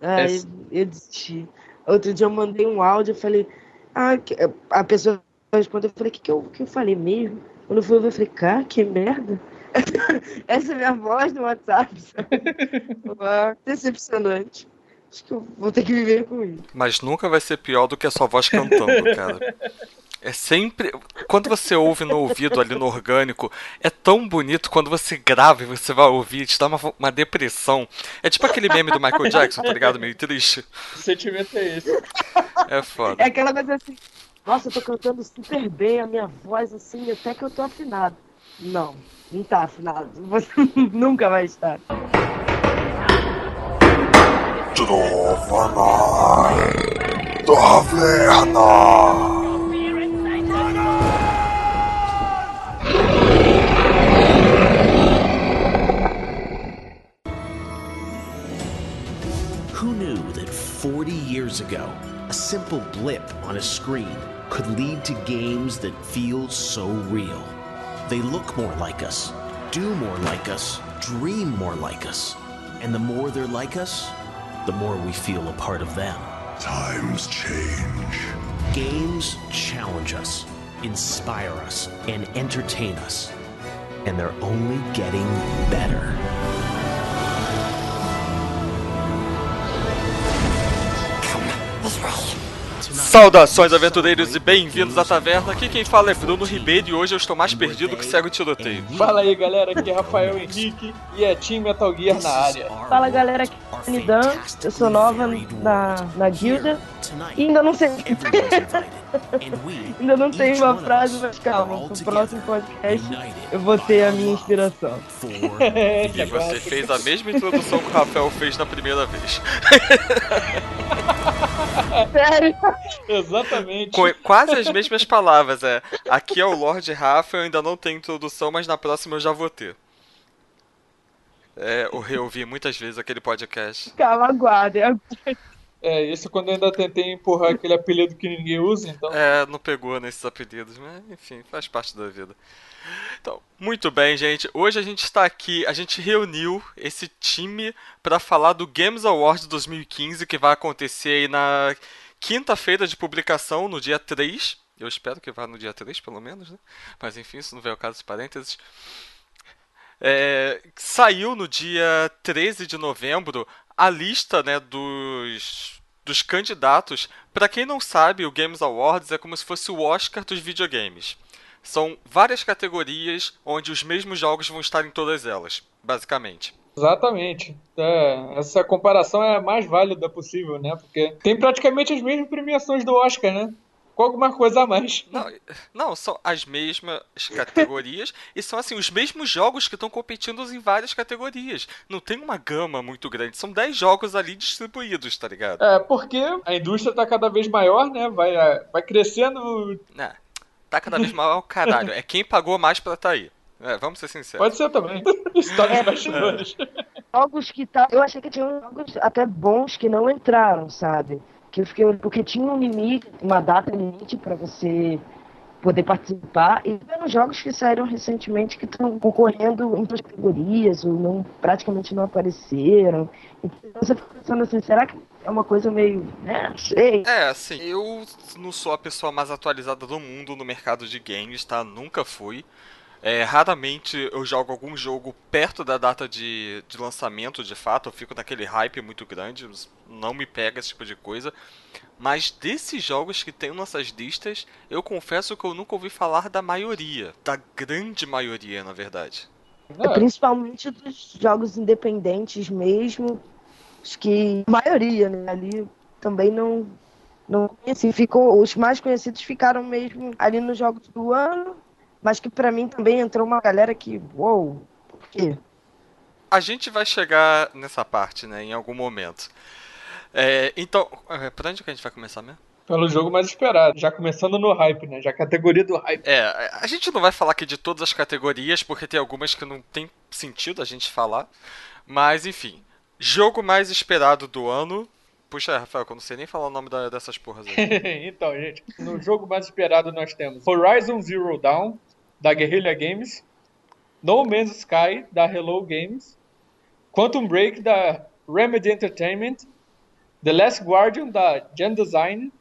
É. eu desisti. Outro dia eu mandei um áudio, eu falei, ah, que- a pessoa respondeu, eu falei, o que, que, eu, que eu falei mesmo? Quando eu fui eu falei, cara, que merda. Essa é a minha voz no WhatsApp, sabe? Decepcionante. Acho que eu vou ter que viver com isso. Mas nunca vai ser pior do que a sua voz cantando, cara. É sempre. Quando você ouve no ouvido ali no orgânico, é tão bonito. Quando você grava e você vai ouvir, te dá uma, uma depressão. É tipo aquele meme do Michael Jackson, tá ligado? Meio triste. O sentimento é esse. É foda. É aquela coisa assim, nossa, eu tô cantando super bem, a minha voz assim, até que eu tô afinado. Não, não tá afinado. Você nunca vai estar. Trova Taverna. 40 years ago, a simple blip on a screen could lead to games that feel so real? They look more like us, do more like us, dream more like us. And the more they're like us, the more we feel a part of them. Times change. Games challenge us, inspire us, and entertain us. And they're only getting better. Saudações, aventureiros, e bem-vindos à taverna. Aqui quem fala é Bruno Ribeiro e hoje eu estou mais perdido que cego tiroteio. Fala aí, galera. Aqui é Rafael Henrique e é Team Metal Gear na área. Fala galera, aqui é Nidan, eu sou nova na, na guilda e ainda não sei. ainda não tenho uma frase, mas calma, no próximo podcast eu vou ter a minha inspiração. E você fez a mesma introdução que o Rafael fez na primeira vez. Sério? Exatamente. Com quase as mesmas palavras, é. Aqui é o Lord Rafa, eu ainda não tenho introdução, mas na próxima eu já vou ter. É, eu reouvi muitas vezes aquele podcast. Calma, aguardem. É, isso quando eu ainda tentei empurrar aquele apelido que ninguém usa, então. É, não pegou nesses apelidos, mas enfim, faz parte da vida. Então, muito bem, gente. Hoje a gente está aqui, a gente reuniu esse time para falar do Games Awards 2015 que vai acontecer aí na quinta-feira de publicação, no dia 3. Eu espero que vá no dia 3, pelo menos, né? Mas enfim, isso não veio ao caso parênteses. É, saiu no dia 13 de novembro a lista né, dos, dos candidatos. Para quem não sabe, o Games Awards é como se fosse o Oscar dos videogames. São várias categorias onde os mesmos jogos vão estar em todas elas, basicamente. Exatamente. É, essa comparação é a mais válida possível, né? Porque tem praticamente as mesmas premiações do Oscar, né? Com alguma coisa a mais. Não, não, são as mesmas categorias e são assim os mesmos jogos que estão competindo em várias categorias. Não tem uma gama muito grande, são 10 jogos ali distribuídos, tá ligado? É, porque a indústria tá cada vez maior, né? Vai, vai crescendo. É, tá cada vez maior, caralho. É quem pagou mais pra tá aí. É, vamos ser sinceros. Pode ser também. Histórias bastidores. Jogos que tá. Eu achei que tinha jogos até bons que não entraram, sabe? Que eu fiquei, porque tinha um limite, uma data limite para você poder participar. E vendo jogos que saíram recentemente que estão concorrendo em outras categorias ou não, praticamente não apareceram. Então você fica pensando assim, será que é uma coisa meio. né? Sei. É, assim, eu não sou a pessoa mais atualizada do mundo no mercado de games, tá? Nunca fui. É, raramente eu jogo algum jogo perto da data de, de lançamento, de fato. Eu fico naquele hype muito grande, não me pega esse tipo de coisa. Mas desses jogos que tem nessas listas, eu confesso que eu nunca ouvi falar da maioria. Da grande maioria, na verdade. É, Principalmente dos jogos independentes mesmo, os que a maioria né, ali também não, não conheci. Ficou, os mais conhecidos ficaram mesmo ali nos jogos do ano, mas que pra mim também entrou uma galera que, uou, por quê? A gente vai chegar nessa parte, né, em algum momento. É, então, é, pra onde que a gente vai começar mesmo? pelo jogo mais esperado. Já começando no hype, né? Já categoria do hype. É, a gente não vai falar aqui de todas as categorias, porque tem algumas que não tem sentido a gente falar. Mas, enfim. Jogo mais esperado do ano. Puxa, Rafael, eu não sei nem falar o nome da- dessas porras aí. então, gente, no jogo mais esperado nós temos Horizon Zero Dawn, da Guerrilla Games, No Man's Sky, da Hello Games, Quantum Break, da Remedy Entertainment, The Last Guardian da Gen Design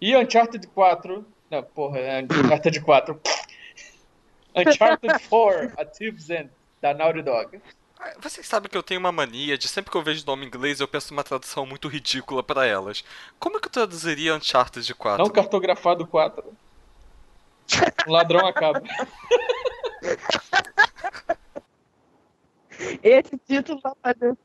e Uncharted 4. Não, porra, é Uncharted 4. Uncharted 4, A Thief's End, da Naughty Dog. Vocês sabem que eu tenho uma mania de sempre que eu vejo nome em inglês eu penso numa tradução muito ridícula pra elas. Como é que eu traduziria Uncharted 4? Não cartografado 4. Um ladrão acaba. Esse título vai fazer.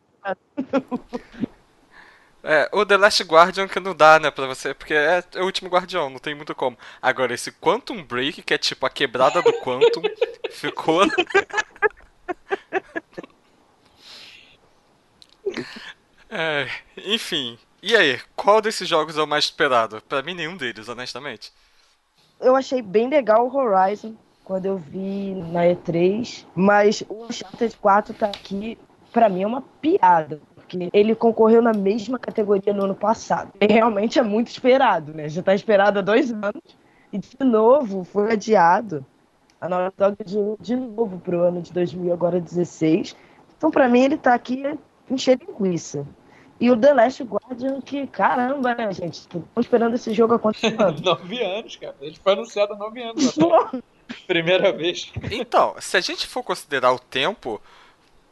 É, o The Last Guardian que não dá, né, pra você, porque é, é o último guardião, não tem muito como. Agora, esse Quantum Break, que é tipo a quebrada do Quantum, ficou. É, enfim. E aí, qual desses jogos é o mais esperado? Pra mim, nenhum deles, honestamente. Eu achei bem legal o Horizon quando eu vi na E3, mas o Uncharted 4 tá aqui, pra mim é uma piada. Porque ele concorreu na mesma categoria no ano passado. E realmente é muito esperado, né? Já tá esperado há dois anos. E de novo foi adiado. A Naughty Dog de, de novo pro ano de 2000, agora 16. Então, pra mim, ele tá aqui encher linguiça. E o The Last Guardian, que caramba, né, gente? Estamos esperando esse jogo anos? nove anos, cara. Ele foi anunciado há nove anos. até. Primeira vez. Então, se a gente for considerar o tempo,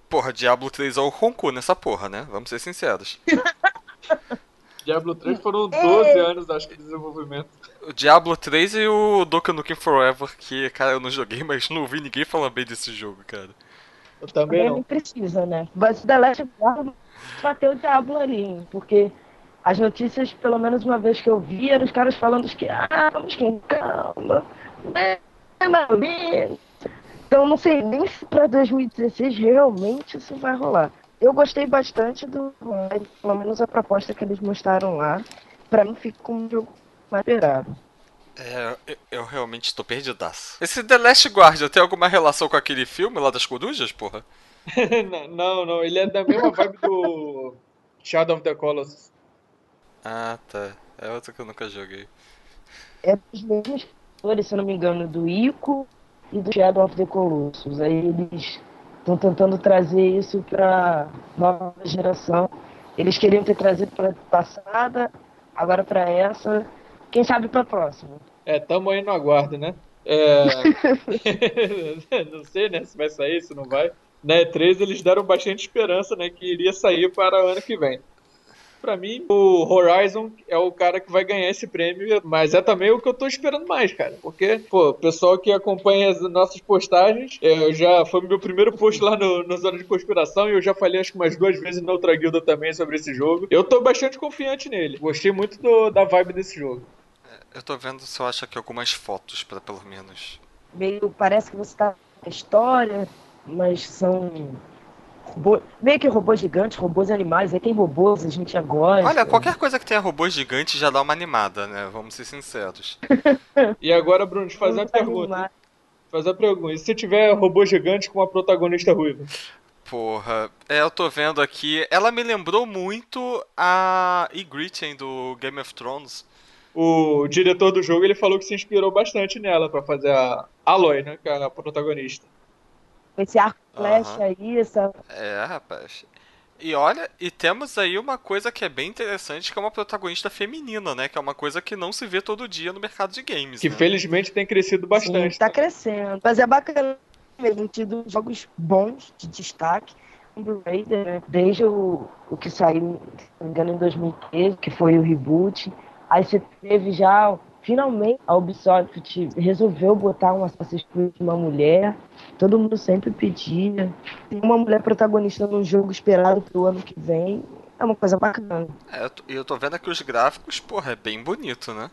porra, Diablo 3 é o Ronco nessa porra, né? Vamos ser sinceros. Diablo 3 foram 12 anos, acho que, de desenvolvimento. O Diablo 3 e o Donkey Nukem Forever, que, cara, eu não joguei, mas não ouvi ninguém falando bem desse jogo, cara. Eu também não. precisa, né? Mas o The Last Guardian bateu o diabo ali, porque as notícias, pelo menos uma vez que eu vi, eram os caras falando que, ah, vamos com calma, né. Então não sei nem se para 2016 realmente isso vai rolar. Eu gostei bastante do pelo menos a proposta que eles mostraram lá. Pra mim fica como um jogo mais esperado. É, eu, eu realmente estou perdidaço. Esse The Last Guardian tem alguma relação com aquele filme lá das corujas, porra? não, não, ele é da mesma vibe do Shadow of the Colossus. Ah, tá. É outro que eu nunca joguei. É dos mesmos criadores, se eu não me engano, do Ico e do Shadow of the Colossus. Aí eles estão tentando trazer isso pra nova geração. Eles queriam ter trazido pra passada, agora pra essa. Quem sabe pra próxima. É, tamo aí no aguardo, né? É... não sei, né, se vai sair, se não vai. Na E3 eles deram bastante esperança, né, que iria sair para o ano que vem. Pra mim, o Horizon é o cara que vai ganhar esse prêmio, mas é também o que eu tô esperando mais, cara. Porque, pô, o pessoal que acompanha as nossas postagens, é, eu já foi meu primeiro post lá no, no Zona de Conspiração e eu já falei acho que umas duas vezes na outra guilda também sobre esse jogo. Eu tô bastante confiante nele. Gostei muito do- da vibe desse jogo. Eu tô vendo se eu acho aqui algumas fotos, pra pelo menos. Meio, parece que você tá na história, mas são robô, meio que robôs gigantes, robôs animais. Aí tem robôs, a gente já gosta. Olha, qualquer coisa que tenha robô gigante já dá uma animada, né? Vamos ser sinceros. E agora, Bruno, te fazer uma Robôs pergunta. Fazer uma pergunta. E se tiver robô gigante com uma protagonista ruiva? Porra, é, eu tô vendo aqui. Ela me lembrou muito a Ygritte do Game of Thrones. O diretor do jogo ele falou que se inspirou bastante nela pra fazer a Aloy, né? Que é a protagonista. Esse arco flash Aham. aí, essa. É, rapaz. E olha, e temos aí uma coisa que é bem interessante, que é uma protagonista feminina, né? Que é uma coisa que não se vê todo dia no mercado de games. Que né? felizmente tem crescido bastante. Sim, tá crescendo. Mas é bacana mesmo, tido jogos bons de destaque. Né? Desde o, o que saiu, se não me engano, em 2013, que foi o reboot. Aí você teve já, finalmente, a Ubisoft resolveu botar um Assassin's Creed de uma mulher. Todo mundo sempre pedia. Tem uma mulher protagonista num jogo esperado pro ano que vem. É uma coisa bacana. É, eu tô- e eu tô vendo aqui os gráficos, porra, é bem bonito, né?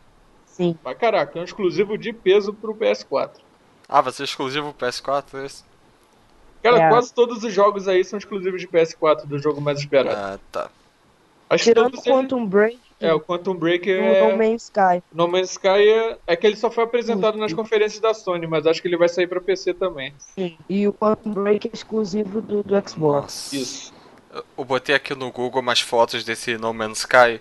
Sim. Pra caraca, é um exclusivo de peso pro PS4. Ah, vai ser exclusivo PS4 esse? Cara, É. quase todos os jogos aí são exclusivos de PS4 do jogo mais esperado. Ah, tá. Acho Tirando Quantum Break É, o Quantum Break é... o No Man's Sky. No Man's Sky é... é que ele só foi apresentado nas conferências da Sony, mas acho que ele vai sair pra PC também. Sim. E o Quantum Break é exclusivo do, do Xbox. Nossa. Isso. Eu- botei aqui no Google umas fotos desse No Man's Sky.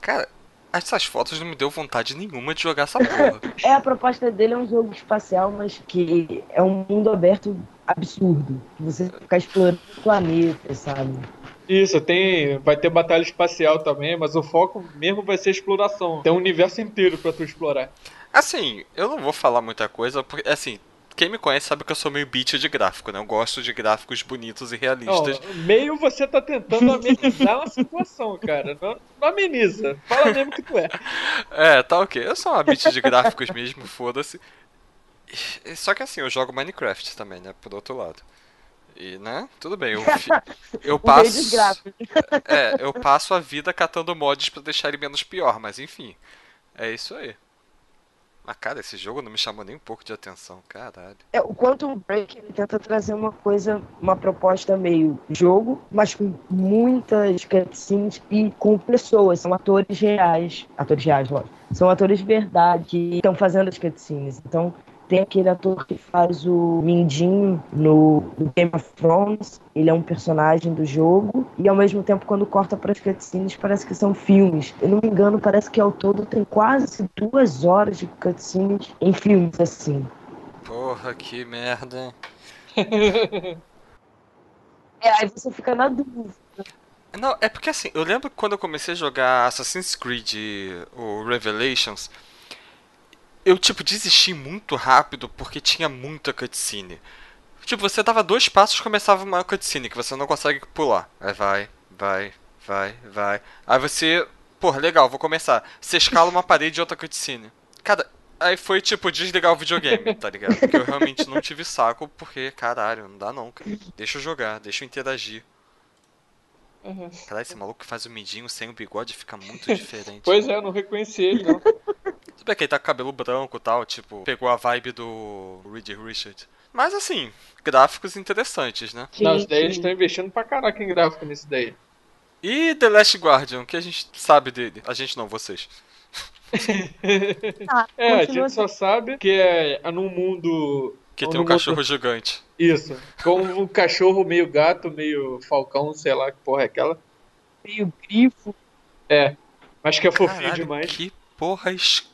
Cara, essas fotos não me deu vontade nenhuma de jogar essa porra. É, a proposta dele é um jogo espacial, mas que é um mundo aberto absurdo. Você ficar explorando o planeta, sabe? Isso, tem, vai ter batalha espacial também, mas o foco mesmo vai ser exploração. Tem um universo inteiro pra tu explorar. Assim, eu não vou falar muita coisa, porque, assim, quem me conhece sabe que eu sou meio beat de gráfico, né? Eu gosto de gráficos bonitos e realistas. Não, meio você tá tentando amenizar uma situação, cara. Não, não ameniza. Fala mesmo que tu é. É, tá ok. Eu sou uma beat de gráficos mesmo, foda-se. Só que assim, eu jogo Minecraft também, né? Por outro lado. E, né? Tudo bem, eu, eu passo. É, eu passo a vida catando mods pra deixar ele menos pior, mas enfim. É isso aí. Mas cara, esse jogo não me chamou nem um pouco de atenção, caralho. É, o Quantum Break ele tenta trazer uma coisa, uma proposta meio jogo, mas com muitas cutscenes e com pessoas, são atores reais, atores reais, lógico, são atores de verdade que estão fazendo as cutscenes. Então tem aquele ator que faz o Mindinho no, no Game of Thrones, ele é um personagem do jogo, e ao mesmo tempo quando corta para as cutscenes parece que são filmes. Eu não me engano, parece que ao todo tem quase duas horas de cutscenes em filmes assim. Porra, que merda. É, aí você fica na dúvida. Não, é porque assim, eu lembro que quando eu comecei a jogar Assassin's Creed, o Revelations, eu tipo desisti muito rápido porque tinha muita cutscene. Tipo, você dava dois passos começava uma cutscene que você não consegue pular. Aí vai, vai, vai, vai. Aí você, porra, legal, vou começar. Você escala uma parede e outra cutscene. Cara, aí foi tipo desligar o videogame, tá ligado? Porque eu realmente não tive saco porque, caralho, não dá não, cara. Deixa eu jogar, deixa eu interagir. Caralho, esse maluco que faz o midinho sem o bigode fica muito diferente. Pois é, eu não reconheci ele, não. Tudo bem que ele tá com cabelo branco e tal, tipo, pegou a vibe do Reed Richard. Mas assim, gráficos interessantes, né? Não, isso daí eles estão investindo pra caraca em gráfico nisso daí. E The Last Guardian, o que a gente sabe dele? A gente não, vocês. Ah, É, a gente só sabe que é, é num mundo. Que tem um cachorro gigante. Isso. Com um cachorro meio gato, meio falcão, sei lá que porra é aquela. meio grifo. É. Mas que é fofinho Caralho, demais. que porra es...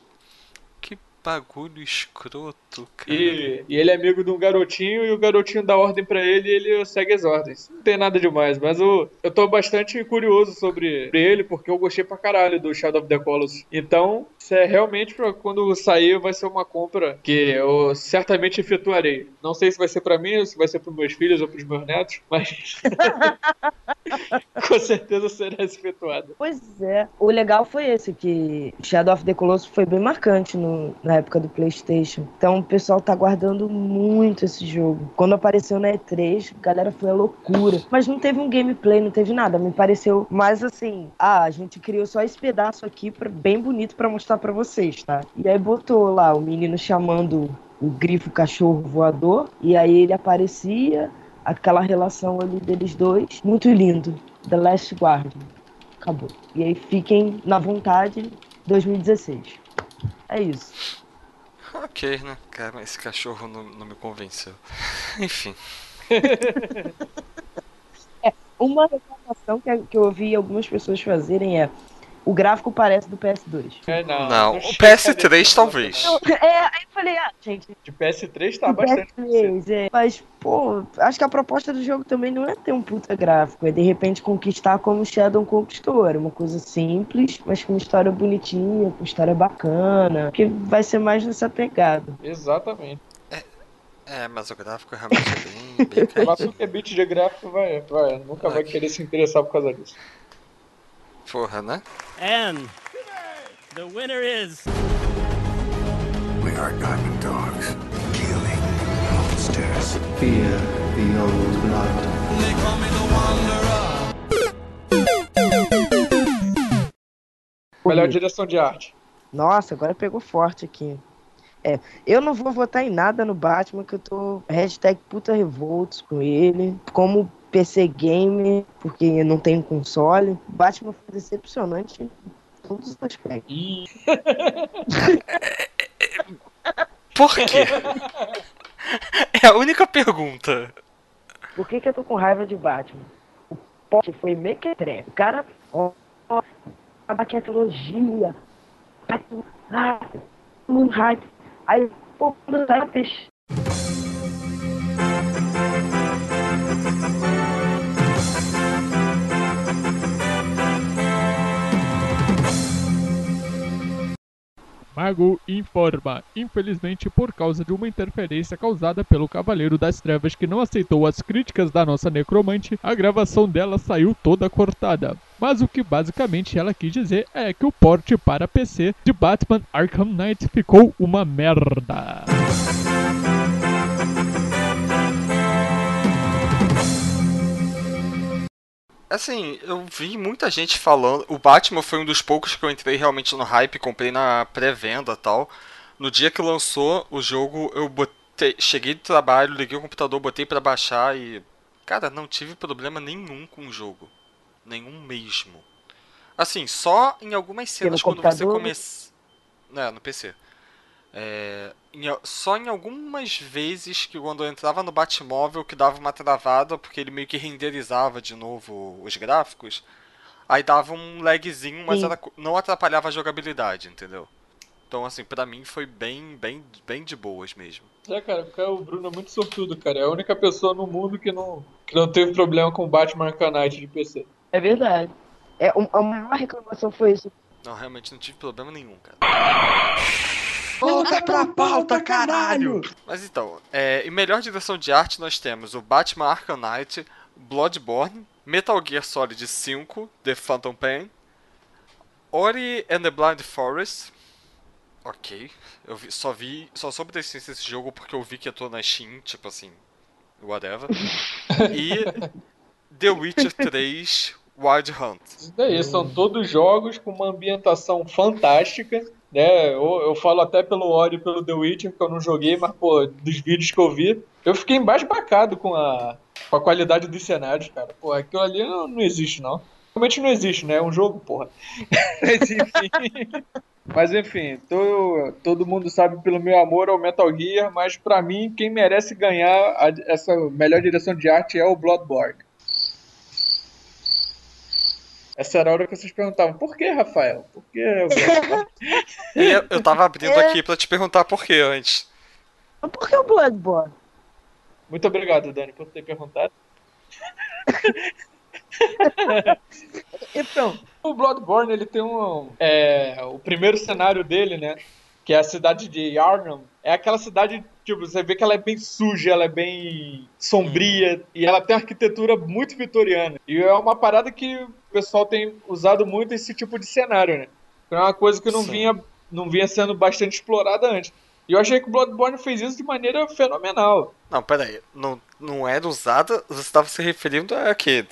Bagulho escroto, cara. E, e ele é amigo de um garotinho e o garotinho dá ordem pra ele e ele segue as ordens. Não tem nada demais, mas eu, eu tô bastante curioso sobre ele porque eu gostei pra caralho do Shadow of the Colossus. Então, isso é realmente pra quando sair vai ser uma compra que eu certamente efetuarei. Não sei se vai ser pra mim, ou se vai ser pros meus filhos ou pros meus netos, mas com certeza será efetuada. Pois é. O legal foi esse, que Shadow of the Colossus foi bem marcante no- na época do Playstation. Então o pessoal tá guardando muito esse jogo. Quando apareceu na E3, a galera foi a loucura. Mas não teve um gameplay, não teve nada. Me pareceu mais assim, ah, a gente criou só esse pedaço aqui pra, bem bonito pra mostrar pra vocês, tá? E aí botou lá o menino chamando o grifo cachorro voador, e aí ele aparecia, aquela relação ali deles dois, muito lindo. The Last Guardian. Acabou. E aí fiquem na vontade 2016. É isso. Ok, né? Cara, esse cachorro não, não me convenceu. Enfim. Uma reclamação que eu ouvi algumas pessoas fazerem é o gráfico parece do PS2. É, não, Não, o chega PS3 desse talvez. É, aí eu falei, ah, gente. De PS3 tá o bastante. PS3, é. Mas, pô, acho que a proposta do jogo também não é ter um puta gráfico, é de repente conquistar como o Shadow conquistou. Era uma coisa simples, mas com uma história bonitinha, com história bacana, que vai ser mais nessa pegada. Exatamente. É, mas o gráfico realmente é bem, bem Mas tu que é beat de gráfico vai, vai, nunca vai querer se interessar por causa disso. Porra, né? And the winner is. We are diamond dogs, killing monsters. Fear the old blood. Melhor direção de arte. Nossa, agora pegou forte aqui. É, eu não vou votar em nada no Batman, que eu tô hashtag puta revoltos com ele. Como PC gamer, porque não tenho console. Batman foi decepcionante em todos os aspectos. Por quê? É a única pergunta. Por que, que eu tô com raiva de Batman? O pote foi mequetrefe. O cara, ó, ó, a baquetologia. Ah, um hype. Aí, pô, quando sai a peixe. Mago informa, infelizmente por causa de uma interferência causada pelo Cavaleiro das Trevas que não aceitou as críticas da nossa necromante, a gravação dela saiu toda cortada. Mas o que basicamente ela quis dizer é que o porte para PC de Batman Arkham Knight ficou uma merda. Assim, eu vi muita gente falando. O Batman foi um dos poucos que eu entrei realmente no hype, comprei na pré-venda e tal. No dia que lançou o jogo, eu botei, cheguei do trabalho, liguei o computador, botei para baixar e cara, não tive problema nenhum com o jogo. Nenhum mesmo. Assim, só em algumas cenas quando você começa. É, no PC. É, em, só em algumas vezes que quando eu entrava no Batmóvel que dava uma travada, porque ele meio que renderizava de novo os gráficos, aí dava um lagzinho, mas era, não atrapalhava a jogabilidade, entendeu? Então, assim, pra mim foi bem, bem, bem de boas mesmo. É, cara, porque o Bruno é muito sortudo, cara. É a única pessoa no mundo que não, que não teve problema com o Batman Arcanite de PC. É verdade. É, a maior reclamação foi isso. Não, realmente não tive problema nenhum, cara. Volta pra pauta, caralho! Mas então, é, em melhor direção de arte nós temos o Batman Arkham Knight, Bloodborne, Metal Gear Solid 5, The Phantom Pain, Ori and the Blind Forest. Ok, eu vi, só vi, só soube da existência desse jogo porque eu vi que eu tô na Steam, tipo assim, whatever. e The Witcher 3 Wild Hunt. Isso daí, são todos jogos com uma ambientação fantástica né? Eu, eu falo até pelo e pelo The Witcher, que eu não joguei, mas, pô, dos vídeos que eu vi, eu fiquei embasbacado com a, com a qualidade dos cenários, cara. Pô, aquilo ali não, não existe, não. Realmente não existe, né? É um jogo, porra. mas enfim. mas enfim, tô, todo mundo sabe pelo meu amor ao Metal Gear, mas para mim, quem merece ganhar a, essa melhor direção de arte é o Bloodborne. Essa era a hora que vocês perguntavam, por que, Rafael? Por que? eu, eu tava abrindo é... aqui pra te perguntar por que antes. Por que o Bloodborne? Muito obrigado, Dani, por ter perguntado. então, o Bloodborne, ele tem um... É, o primeiro cenário dele, né? Que é a cidade de Yarnam. É aquela cidade Tipo, você vê que ela é bem suja, ela é bem sombria e ela tem arquitetura muito vitoriana. E é uma parada que pessoal tem usado muito esse tipo de cenário, né? É uma coisa que não vinha, não vinha sendo bastante explorada antes. E eu achei que o Bloodborne fez isso de maneira fenomenal. Não, peraí. Não, não era usada. Você estava se referindo a quê?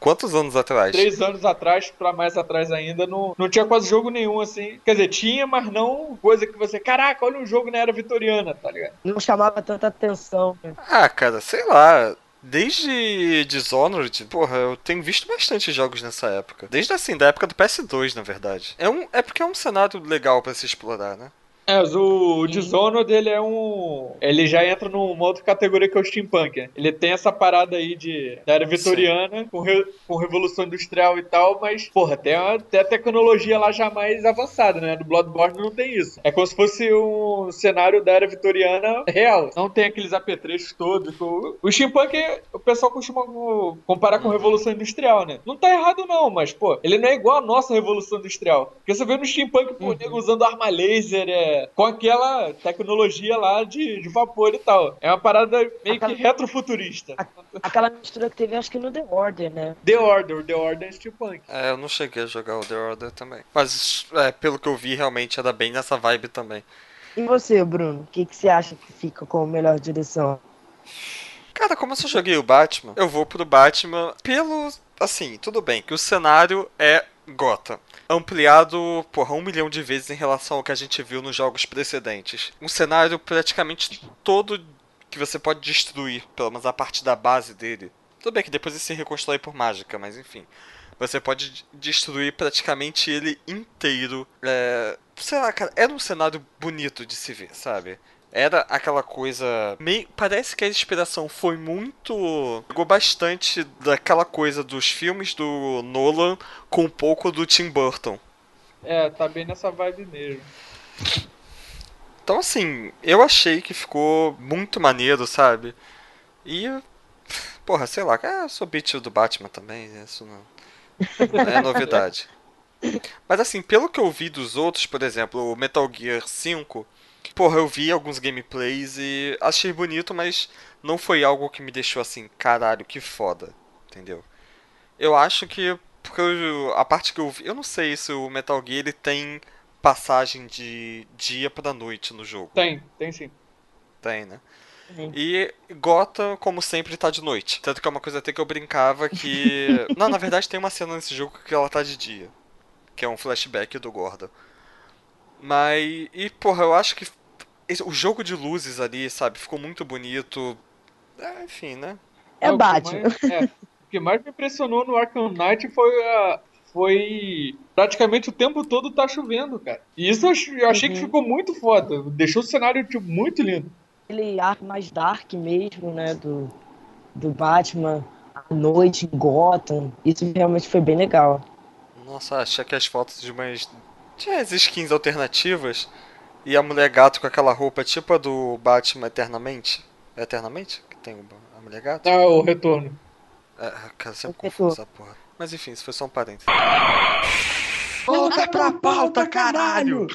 Quantos anos atrás? Três anos atrás, pra mais atrás ainda, não, não tinha quase jogo nenhum assim. Quer dizer, tinha, mas não coisa que você. Caraca, olha um jogo na era vitoriana, tá ligado? Não chamava tanta atenção. Né? Ah, cara, sei lá. Desde Dishonored, porra, eu tenho visto bastante jogos nessa época. Desde assim, da época do PS2, na verdade. É, um, é porque é um cenário legal para se explorar, né? É, o, o Dishonored, ele é um... Ele já entra numa outra categoria que é o steampunk, né? Ele tem essa parada aí de da era vitoriana, com, re, com revolução industrial e tal, mas, porra, tem a, tem a tecnologia lá já mais avançada, né? Do Bloodborne não tem isso. É como se fosse um cenário da era vitoriana real. Não tem aqueles apetrechos todos. O, o steampunk, o pessoal costuma comparar com revolução industrial, né? Não tá errado não, mas, pô, ele não é igual a nossa revolução industrial. Porque você vê no steampunk, pô, uhum. usando arma laser, é com aquela tecnologia lá de, de vapor e tal. É uma parada meio aquela, que retrofuturista. aquela mistura que teve, acho que no The Order, né? The Order, The Order é steampunk. É, eu não cheguei a jogar o The Order também. Mas, é, pelo que eu vi, realmente era bem nessa vibe também. E você, Bruno? O que, que você acha que fica com a melhor direção? Cara, como eu só joguei o Batman, eu vou pro Batman pelo. Assim, tudo bem, que o cenário é Gotham ampliado, porra, um milhão de vezes em relação ao que a gente viu nos jogos precedentes. Um cenário praticamente todo que você pode destruir, pelo menos a parte da base dele. Tudo bem que depois ele se reconstrói por mágica, mas enfim. Você pode destruir praticamente ele inteiro. É, sei lá, cara, era um cenário bonito de se ver, sabe? Era aquela coisa. Meio, parece que a inspiração foi muito. Pegou bastante daquela coisa dos filmes do Nolan com um pouco do Tim Burton. É, tá bem nessa vibe mesmo. Então, assim, eu achei que ficou muito maneiro, sabe? E. Porra, sei lá, é, eu sou beat do Batman também, isso não, não é novidade. Mas assim, pelo que eu vi dos outros, por exemplo, o Metal Gear 5, porra, eu vi alguns gameplays e achei bonito, mas não foi algo que me deixou assim, caralho, que foda, entendeu? Eu acho que porque eu, a parte que eu vi, eu não sei se o Metal Gear ele tem passagem de dia para noite no jogo. Tem, tem sim. Tem, né? E Gotham, como sempre, tá de noite. Tanto que é uma coisa até que eu brincava que. não, na verdade tem uma cena nesse jogo que ela tá de dia. Que é um flashback do Gordon. Mas. E, porra, eu acho que. O jogo de luzes ali, sabe, ficou muito bonito. É, enfim, né? É, é Batman. Mais, é, o que mais me impressionou no Arkham Knight foi a, foi praticamente o tempo todo tá chovendo, cara. E isso eu achei uhum. que ficou muito foda. Deixou o cenário tipo, muito lindo aquele ar mais dark mesmo, né? Do, do Batman à noite em Gotham. Isso realmente foi bem legal. Nossa, achei que as fotos de umas. Tinha as skins alternativas. E a mulher gato com aquela roupa tipo a do Batman Eternamente. É Eternamente? Que tem a mulher gato? Ah, o retorno. É, cara, sempre confuso essa porra. Mas enfim, isso foi só um parênteses. Volta pra pauta, caralho!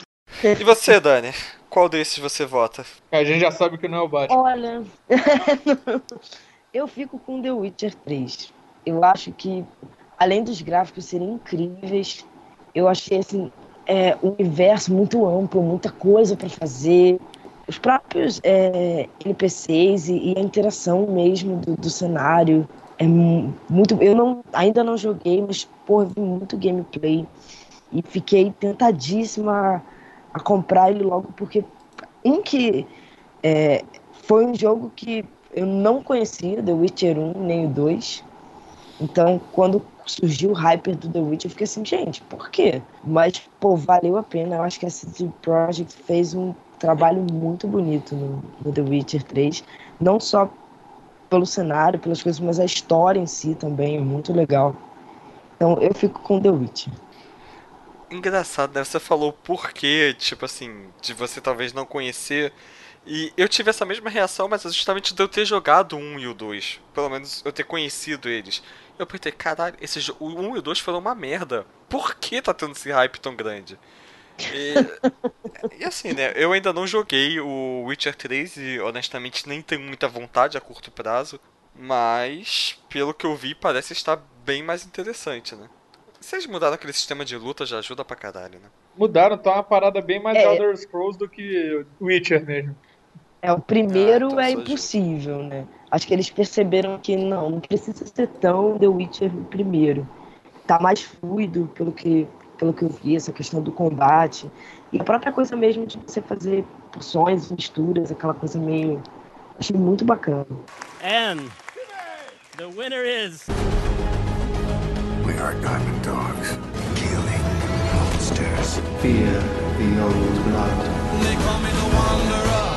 E você, Dani? Qual desses você vota? A gente já sabe que não é o Batman. Olha, eu fico com The Witcher 3. Eu acho que, além dos gráficos serem incríveis, eu achei assim, é, um universo muito amplo, muita coisa para fazer. Os próprios é, NPCs e, e, a interação mesmo do, do cenário é muito. Eu não, ainda não joguei, mas pô, vi muito gameplay e fiquei tentadíssima a comprar ele logo, porque um que é, foi um jogo que eu não conhecia, The Witcher 1 nem o 2. Então, quando surgiu o hype do The Witcher, eu fiquei assim, gente, por quê? Mas, pô, valeu a pena. Eu acho que a CD Projekt fez um trabalho muito bonito no, no The Witcher 3. Não só pelo cenário, pelas coisas, mas a história em si também é muito legal. Então, eu fico com The Witcher engraçado, né? Você falou por quê, tipo assim, de você talvez não conhecer. E eu tive essa mesma reação, mas justamente de eu ter jogado o 1 e o 2. Pelo menos eu ter conhecido eles. Eu pensei, caralho, esse, o 1 e o 2 foram uma merda. Por que tá tendo esse hype tão grande? E, e, assim, né? Eu ainda não joguei o Witcher 3 e honestamente nem tenho muita vontade a curto prazo. Mas, pelo que eu vi, parece estar bem mais interessante, né? Vocês mudaram aquele sistema de luta já ajuda pra caralho, né? Mudaram, tá uma parada bem mais é. Elder Scrolls do que Witcher mesmo. É, o primeiro ah, então é impossível, né? Acho que eles perceberam que não, não precisa ser tão The Witcher o primeiro. Tá mais fluido pelo que, pelo que eu vi, essa questão do combate. E a própria coisa mesmo de você fazer porções, misturas, aquela coisa meio. Achei muito bacana. And the winner is. We are diamond dogs, killing monsters. Fear the old blood. They call me the Wanderer.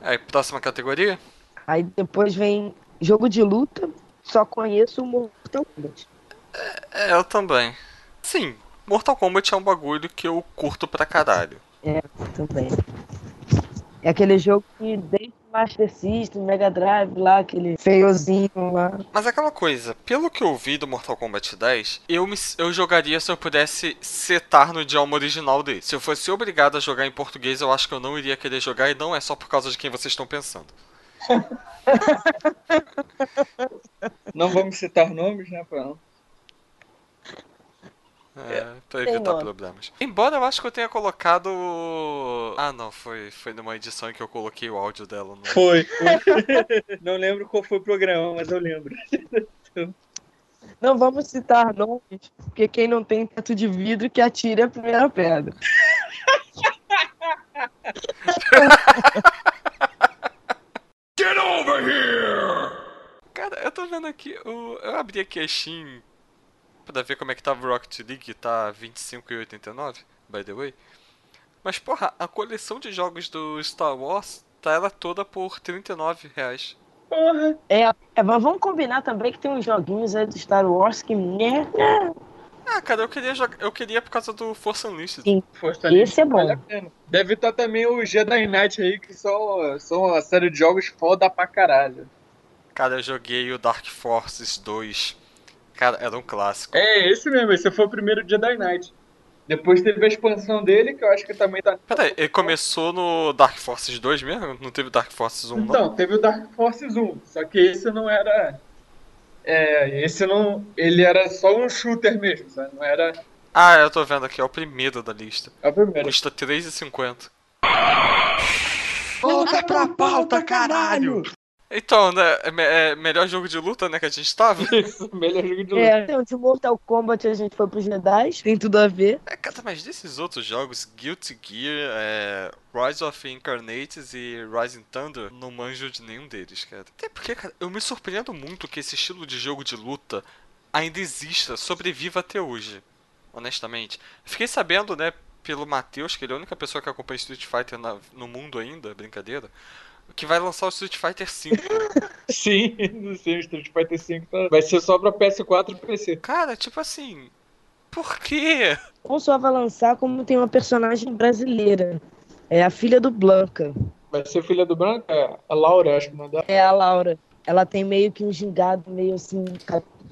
Aí, próxima categoria? Aí depois vem jogo de luta, só conheço o Mortal Kombat. É, eu também. Sim, Mortal Kombat é um bagulho que eu curto pra caralho. É, também. É aquele jogo que desde Master System, Mega Drive lá, aquele feiozinho lá. Mas aquela coisa, pelo que eu vi do Mortal Kombat 10, eu, me, eu jogaria se eu pudesse setar no idioma original dele. Se eu fosse obrigado a jogar em português, eu acho que eu não iria querer jogar e não é só por causa de quem vocês estão pensando. não vamos citar nomes, né, pra não. É, pra evitar problemas. Embora eu acho que eu tenha colocado. Ah, não, foi, foi numa edição em que eu coloquei o áudio dela. No... Foi, foi. não lembro qual foi o programa, mas eu lembro. Não vamos citar nomes, porque quem não tem teto de vidro que atire a primeira pedra. Get over here! Cara, eu tô vendo aqui, eu, eu abri aqui a Steam pra ver como é que tava o Rocket League, tá 25,89, by the way. Mas, porra, a coleção de jogos do Star Wars tá ela toda por 39 reais. Porra. É, é, mas vamos combinar também que tem uns joguinhos aí do Star Wars que merda. Ah, cara, eu queria jogar, eu queria por causa do Força Unleashed. Sim, Força esse é bom. Vale Deve estar também o Jedi Knight aí, que são, são uma série de jogos foda pra caralho. Cara, eu joguei o Dark Forces 2 Cara, era um clássico. É, esse mesmo, esse foi o primeiro Jedi Knight. Depois teve a expansão dele, que eu acho que também tá. Peraí, ele começou no Dark Forces 2 mesmo? Não teve Dark Forces 1, não? Então, teve o Dark Forces 1, só que esse não era. É, esse não. Ele era só um shooter mesmo, sabe? Não era. Ah, eu tô vendo aqui, é o primeiro da lista. É o primeiro. Custa 3,50. Volta pra pauta, caralho! Então, né, é, é melhor jogo de luta, né, que a gente tava? Isso, melhor jogo de luta. É, então, de Mortal Kombat a gente foi pros Jedi, tem tudo a ver. É, cara, mas desses outros jogos, Guilty Gear, é, Rise of Incarnates e Rising Thunder, não manjo de nenhum deles, cara. Até porque, cara, eu me surpreendo muito que esse estilo de jogo de luta ainda exista, sobreviva até hoje. Honestamente. Fiquei sabendo, né, pelo Matheus, que ele é a única pessoa que acompanha Street Fighter na- no mundo ainda, brincadeira, que vai lançar o Street Fighter 5. Sim, não sei, o Street Fighter V tá... vai ser só pra PS4 e PC. cara, tipo assim, por quê? Não só vai lançar, como tem uma personagem brasileira. É a filha do Blanca. Vai ser filha do Branco? É, a Laura, acho que não dá. É a Laura. Ela tem meio que um gingado meio assim,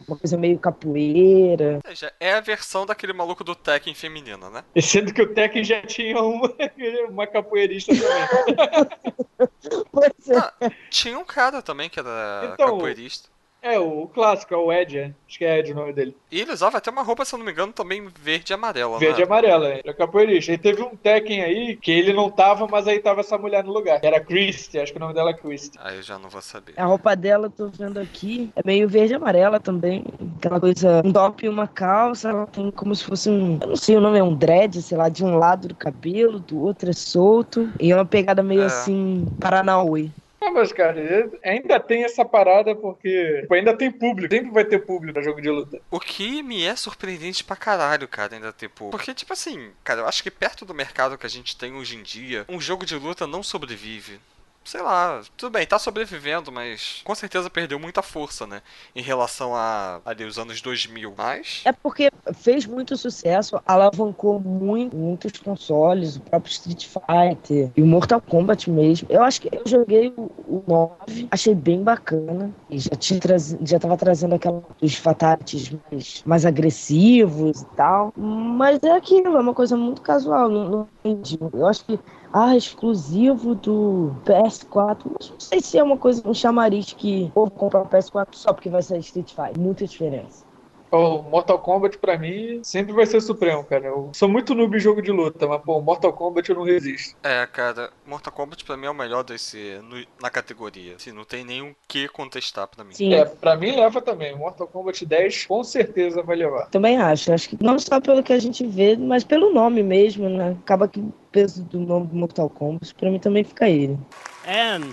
uma coisa meio capoeira. Ou seja, é a versão daquele maluco do Tekken feminina, né? E Sendo que o Tekken já tinha uma, uma capoeirista também. Pois é. Ah, tinha um cara também que era Então, capoeirista. É, o clássico, é o Ed, é. acho que é Ed o nome dele. E ele usava até uma roupa, se eu não me engano, também verde e amarela, Verde e né? amarela, é. Era capoeirista. E teve um Tekken aí que ele não tava, mas aí tava essa mulher no lugar. que Era Christy, acho que o nome dela é Christy. Aí eu já não vou saber. A roupa dela, tô vendo aqui, é meio verde e amarela também. Aquela coisa, um top e uma calça. Ela tem como se fosse um, eu não sei o nome, é um dread, sei lá, de um lado do cabelo, do outro é solto. E é uma pegada meio É. assim, Paranauê. Ah, mas, cara, ainda tem essa parada porque tipo, ainda tem público. Sempre vai ter público pra jogo de luta. O que me é surpreendente pra caralho, cara, ainda tipo. Porque, tipo assim, cara, eu acho que perto do mercado que a gente tem hoje em dia, um jogo de luta não sobrevive. Sei lá, tudo bem, tá sobrevivendo, mas com certeza perdeu muita força, né? Em relação a ali os anos 2000. Mas. É porque fez muito sucesso, alavancou muito, muitos consoles, o próprio Street Fighter e o Mortal Kombat mesmo. Eu acho que eu joguei o, o 9, achei bem bacana e já tinha já tava trazendo aquela os fatalities mais, mais agressivos e tal. Mas é aquilo, é uma coisa muito casual, não, não entendi. Eu acho que ah, exclusivo do PS4. Mas não sei se é uma coisa, um chamariz que o povo comprar o PS4 só porque vai sair Street Fighter. Muita diferença. O Mortal Kombat, pra mim, sempre vai ser supremo, cara. Eu sou muito noob em jogo de luta, mas, pô, Mortal Kombat eu não resisto. É, cara, Mortal Kombat pra mim é o melhor desse no- na categoria. Assim, não tem nem o que contestar pra mim. Sim. É, pra mim leva também. Mortal Kombat 10 com certeza vai levar. Também acho. Acho que não só pelo que a gente vê, mas pelo nome mesmo, né? Acaba que o peso do nome do Mortal Kombat, pra mim também fica ele. And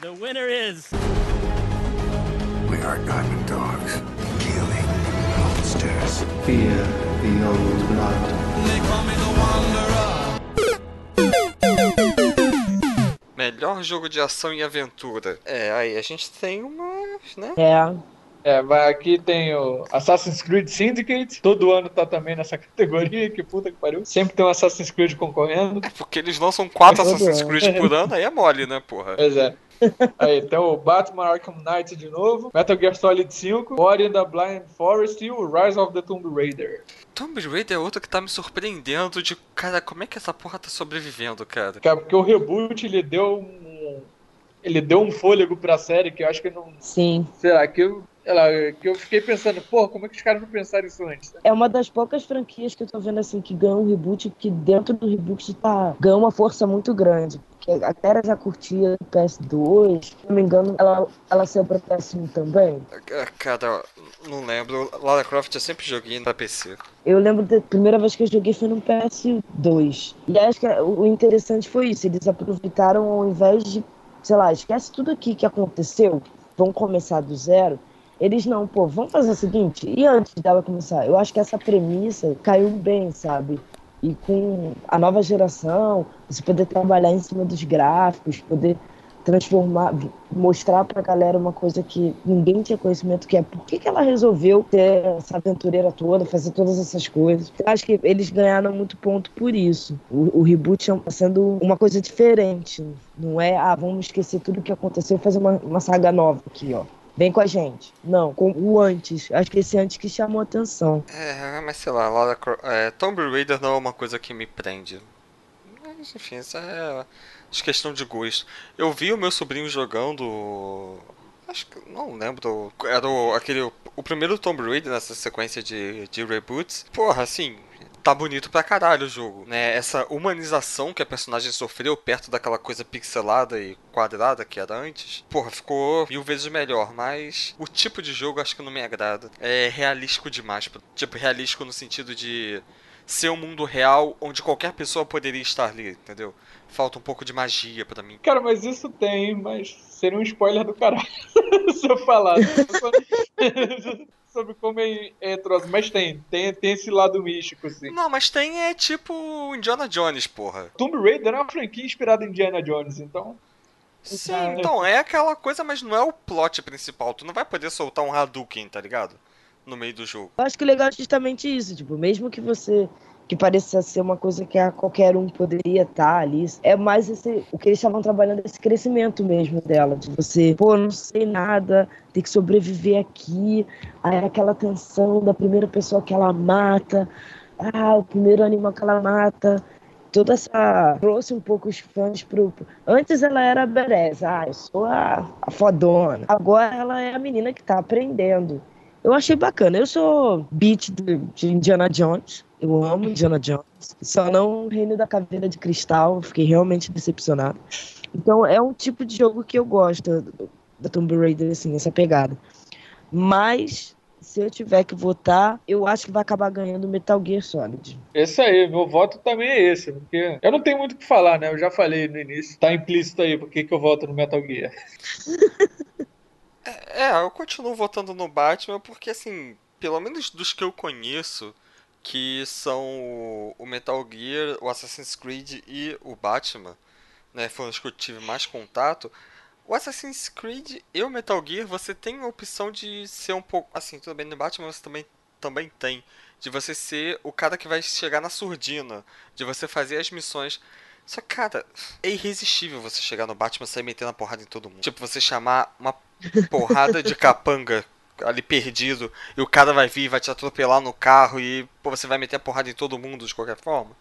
the winner is. We are Diamond Dogs. Fear the old blood. Melhor jogo de ação e aventura. É, aí a gente tem umas, né? É. É, vai aqui tem o Assassin's Creed Syndicate. Todo ano tá também nessa categoria, que puta que pariu. Sempre tem um Assassin's Creed concorrendo. É porque eles lançam quatro Assassin's. Creed por ano, aí é mole, né, porra? Pois é. Aí tem o Batman Arkham Knight de novo, Metal Gear Solid 5, Ori and the Blind Forest e o Rise of the Tomb Raider. Tomb Raider é outro que tá me surpreendendo de, cara, como é que essa porra tá sobrevivendo, cara? Cara, porque o reboot ele deu um. Ele deu um fôlego pra série que eu acho que não. Sim. Sei lá, que eu. Que eu fiquei pensando, pô, como é que os caras não pensaram isso antes? É uma das poucas franquias que eu tô vendo assim que ganhou um reboot, que dentro do reboot tá, ganhou uma força muito grande. Porque a Terra já curtia o PS2, se não me engano, ela, ela saiu pra PS1 também. Ah, Cara, não lembro. Lara Croft eu sempre joguei pra PC. Eu lembro da primeira vez que eu joguei foi no PS2. E acho que o interessante foi isso. Eles aproveitaram ao invés de, sei lá, esquece tudo aqui que aconteceu, vamos começar do zero. Eles não, pô, vamos fazer o seguinte, e antes dela começar? Eu acho que essa premissa caiu bem, sabe? E com a nova geração, você poder trabalhar em cima dos gráficos, poder transformar, mostrar pra galera uma coisa que ninguém tinha conhecimento, que é por que, que ela resolveu ter essa aventureira toda, fazer todas essas coisas. Eu acho que eles ganharam muito ponto por isso. O, o reboot está sendo uma coisa diferente. Não é, ah, vamos esquecer tudo que aconteceu e fazer uma, uma saga nova aqui, ó. Vem com a gente. Não, com o antes. Acho que esse antes que chamou atenção. É, mas sei lá, Lara, é, Tomb Raider não é uma coisa que me prende. Mas enfim, isso é questão de gosto. Eu vi o meu sobrinho jogando. Acho que. Não lembro. Era o, aquele. O primeiro Tomb Raider nessa sequência de, de reboots. Porra, assim, tá bonito pra caralho o jogo, né? Essa humanização que a personagem sofreu perto daquela coisa pixelada e quadrada que era antes, porra, ficou mil vezes melhor, mas o tipo de jogo acho que não me agrada. É realístico demais, tipo, realístico no sentido de ser um mundo real onde qualquer pessoa poderia estar ali, entendeu? Falta um pouco de magia para mim. Cara, mas isso tem, mas seria um spoiler do caralho se eu falar. sobre como é, é troço, mas tem, tem, tem esse lado místico, assim. Não, mas tem é tipo Indiana Jones, porra. Tomb Raider é uma franquia inspirada em Indiana Jones, então. Sim, é. então, é aquela coisa, mas não é o plot principal. Tu não vai poder soltar um Hadouken, tá ligado? No meio do jogo. Eu acho que o legal é justamente isso, tipo, mesmo que você que parecia ser uma coisa que a qualquer um poderia estar tá ali. É mais esse, o que eles estavam trabalhando, esse crescimento mesmo dela, de você, pô, não sei nada, tem que sobreviver aqui, aí aquela tensão da primeira pessoa que ela mata, ah, o primeiro animal que ela mata, toda essa trouxe um pouco os fãs pro antes ela era beleza ah eu sou a, a fodona. Agora ela é a menina que tá aprendendo. Eu achei bacana eu sou beat de, de Indiana Jones eu amo Indiana Jones. Só não o Reino da Caveira de Cristal. Fiquei realmente decepcionado. Então é um tipo de jogo que eu gosto da Tomb Raider, assim, essa pegada. Mas se eu tiver que votar, eu acho que vai acabar ganhando Metal Gear Solid. Esse aí, meu voto também é esse, porque eu não tenho muito o que falar, né? Eu já falei no início, tá implícito aí porque que eu voto no Metal Gear. é, é, eu continuo votando no Batman porque, assim, pelo menos dos que eu conheço, que são o Metal Gear, o Assassin's Creed e o Batman, né, foram os que eu tive mais contato. O Assassin's Creed e o Metal Gear, você tem a opção de ser um pouco, assim, tudo bem, no Batman você também, também tem, de você ser o cara que vai chegar na surdina, de você fazer as missões. Só que, cara, é irresistível você chegar no Batman e sair metendo a porrada em todo mundo. Tipo, você chamar uma porrada de capanga ali perdido e o cara vai vir vai te atropelar no carro e pô, você vai meter a porrada em todo mundo de qualquer forma.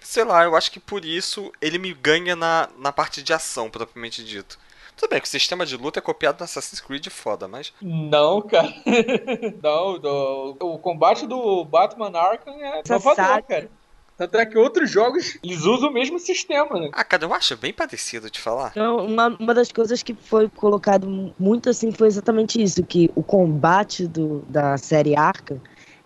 Sei lá, eu acho que por isso ele me ganha na, na parte de ação, propriamente dito. Tudo bem que o sistema de luta é copiado no Assassin's Creed foda, mas. Não, cara. Não, do, o combate do Batman Arkham é inovador, cara. Tanto é que outros jogos, eles usam o mesmo sistema, né? Ah, cara, eu acho bem parecido de falar. Então, uma, uma das coisas que foi colocado muito assim foi exatamente isso, que o combate do, da série Arca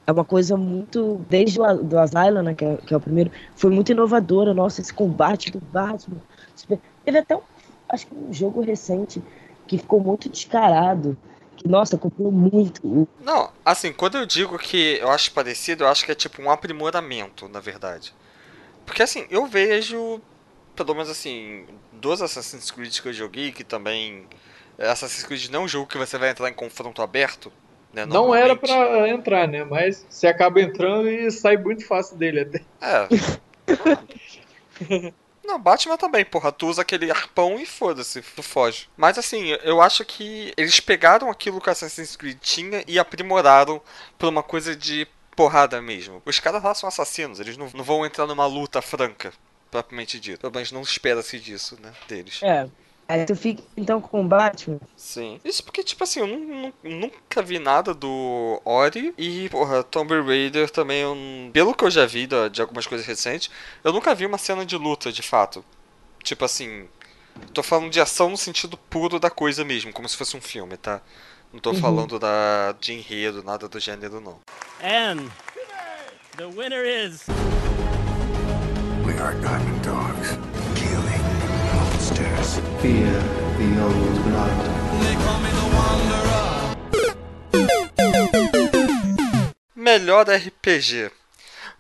é uma coisa muito, desde o do Asylum, né, que é, que é o primeiro, foi muito inovadora, nossa, esse combate do Batman. Teve até, um, acho que um jogo recente que ficou muito descarado, nossa, copiou muito. Não, assim, quando eu digo que eu acho parecido, eu acho que é tipo um aprimoramento, na verdade. Porque assim, eu vejo, pelo menos assim, dos Assassin's Creed que eu joguei, que também. Assassin's Creed não é um jogo que você vai entrar em confronto aberto. Né, não era para entrar, né? Mas você acaba entrando e sai muito fácil dele até. É. Não, Batman também, porra. Tu usa aquele arpão e foda-se, tu foge. Mas assim, eu acho que eles pegaram aquilo que Assassin's Creed tinha e aprimoraram pra uma coisa de porrada mesmo. Os caras lá são assassinos, eles não, não vão entrar numa luta franca, propriamente dito. Pelo menos não espera-se disso, né, deles. É, Aí tu fica então com o Batman? Sim. Isso porque, tipo assim, eu nunca vi nada do Ori. E, porra, Tomb Raider também, eu, pelo que eu já vi de, de algumas coisas recentes, eu nunca vi uma cena de luta, de fato. Tipo assim, tô falando de ação no sentido puro da coisa mesmo, como se fosse um filme, tá? Não tô uhum. falando da, de enredo, nada do gênero, não. And the winner is. We are Diamond Fear the old blood. Melhor RPG.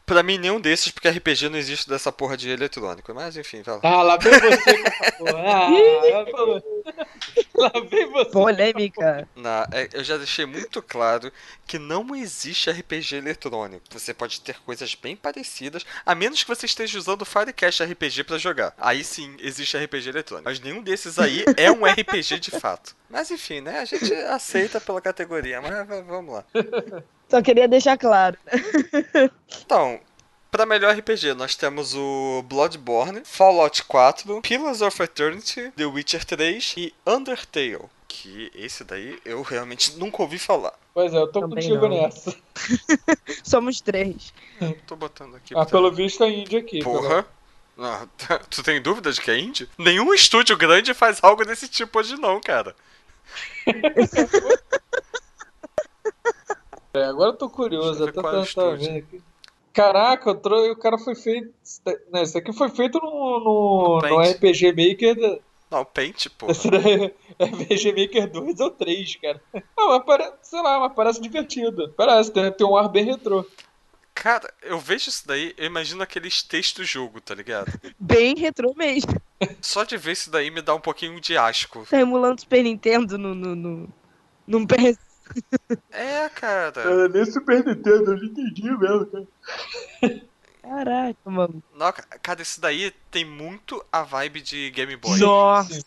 Pra mim, nenhum desses, porque RPG não existe dessa porra de eletrônico. Mas enfim, vai lá. Ah, lá vem você com essa porra. Ah, lá vem você. Polêmica. Não, é, eu já deixei muito claro que não existe RPG eletrônico. Você pode ter coisas bem parecidas, a menos que você esteja usando o Firecast RPG para jogar. Aí sim existe RPG eletrônico. Mas nenhum desses aí é um RPG de fato. Mas enfim, né? A gente aceita pela categoria, mas vamos lá. Só queria deixar claro. Então, para melhor RPG, nós temos o Bloodborne, Fallout 4, Pillars of Eternity, The Witcher 3 e Undertale. Que esse daí eu realmente nunca ouvi falar. Pois é, eu tô Também contigo não. nessa. Somos três. Tô botando aqui. Ah, pelo visto é indie aqui. Porra. Não, tu tem dúvida de que é indie? Nenhum estúdio grande faz algo desse tipo hoje não, cara. É, agora eu tô curioso, eu tô tentando ver aqui. Caraca, o, o cara foi feito. Né, isso aqui foi feito no, no, no, no RPG Maker. Da... Não, Paint, pô. É RPG Maker 2 ou 3, cara. Não, mas parece, sei lá, mas parece divertido. Parece, tem, tem um ar bem retrô. Cara, eu vejo isso daí, eu imagino aqueles textos jogo, tá ligado? Bem retrô mesmo. Só de ver isso daí me dá um pouquinho de asco. Tá emulando Super Nintendo no, no, no, no PS é, cara. Cara, nem Super Nintendo, eu não entendi mesmo, cara. Caraca, mano. Não, cara, isso daí tem muito a vibe de Game Boy. Nossa!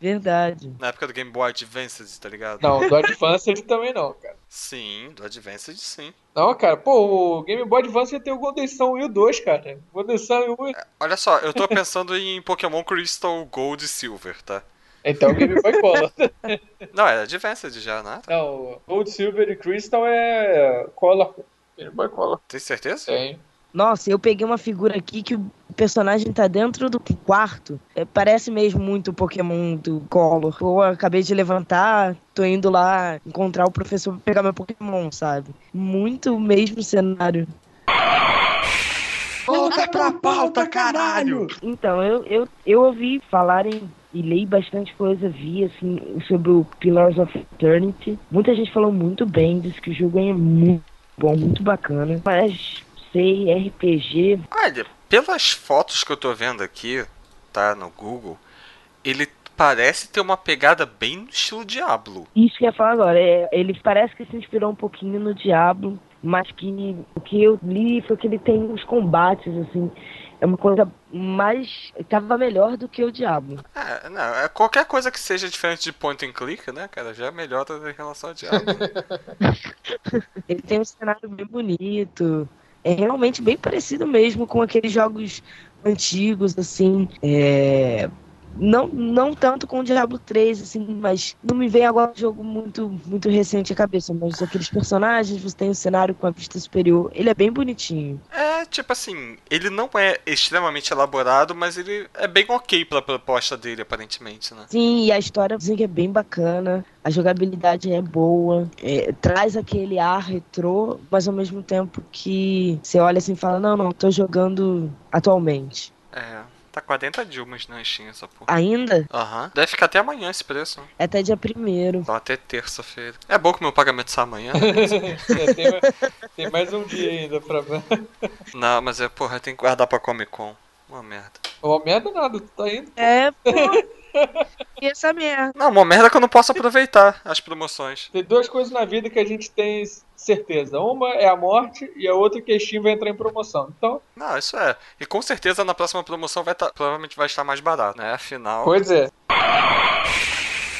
Verdade. Na época do Game Boy Advanced, tá ligado? Não, do Advanced também não, cara. Sim, do Advanced sim. Não, cara, pô, o Game Boy Advance tem o Golden Sun 1 e o 2, cara. Golden Sun 1 e... É, olha só, eu tô pensando em Pokémon Crystal Gold e Silver, tá? Então o Game Boy Color. não, é Advanced já, né? Não, Gold, Silver e Crystal é Color. Game Boy Color. Tem certeza? Tem. Nossa, eu peguei uma figura aqui que o personagem tá dentro do quarto. É, parece mesmo muito o Pokémon do Color. Eu acabei de levantar, tô indo lá encontrar o professor pra pegar meu Pokémon, sabe? Muito mesmo cenário. Volta pra pauta, caralho! Então, eu, eu, eu ouvi falarem e li bastante coisa, vi assim, sobre o Pillars of Eternity. Muita gente falou muito bem, disse que o jogo é muito bom, muito bacana. Mas sei, RPG. Olha, pelas fotos que eu tô vendo aqui, tá, no Google, ele parece ter uma pegada bem no estilo Diablo. Isso que eu ia falar agora, é, ele parece que se inspirou um pouquinho no Diablo, mas que o que eu li foi que ele tem uns combates, assim, é uma coisa mais. tava melhor do que o Diablo. É, não, é qualquer coisa que seja diferente de point and click, né, cara, já é melhor em relação ao Diablo. Ele tem um cenário bem bonito. É realmente bem parecido mesmo com aqueles jogos antigos, assim. É não, não tanto com o Diablo 3, assim, mas não me vem agora um jogo muito, muito recente à cabeça, mas aqueles personagens, você tem o um cenário com a vista superior, ele é bem bonitinho. É, tipo assim, ele não é extremamente elaborado, mas ele é bem ok pela proposta dele, aparentemente, né? Sim, e a história dizem que é bem bacana, a jogabilidade é boa, é, traz aquele ar retrô, mas ao mesmo tempo que você olha assim e fala, não, não, tô jogando atualmente. É. Tá 40 Dilmas na Steam essa porra. Ainda? Aham. Uhum. Deve ficar até amanhã esse preço. É até dia primeiro. Então até terça-feira. É bom que meu pagamento sai amanhã. é, tem, tem, mais um dia ainda pra ver. Não, mas é, porra, tem que guardar pra Comic Con. Uma merda. Uma merda nada, tu tá indo. É, porra. E essa merda? Não, uma merda que eu não posso aproveitar as promoções. Tem duas coisas na vida que a gente tem certeza. Uma é a morte e a outra é que a Steam vai entrar em promoção. Então. Não, isso é. E com certeza na próxima promoção vai tá, provavelmente vai estar mais barato, né? Afinal. Pois é.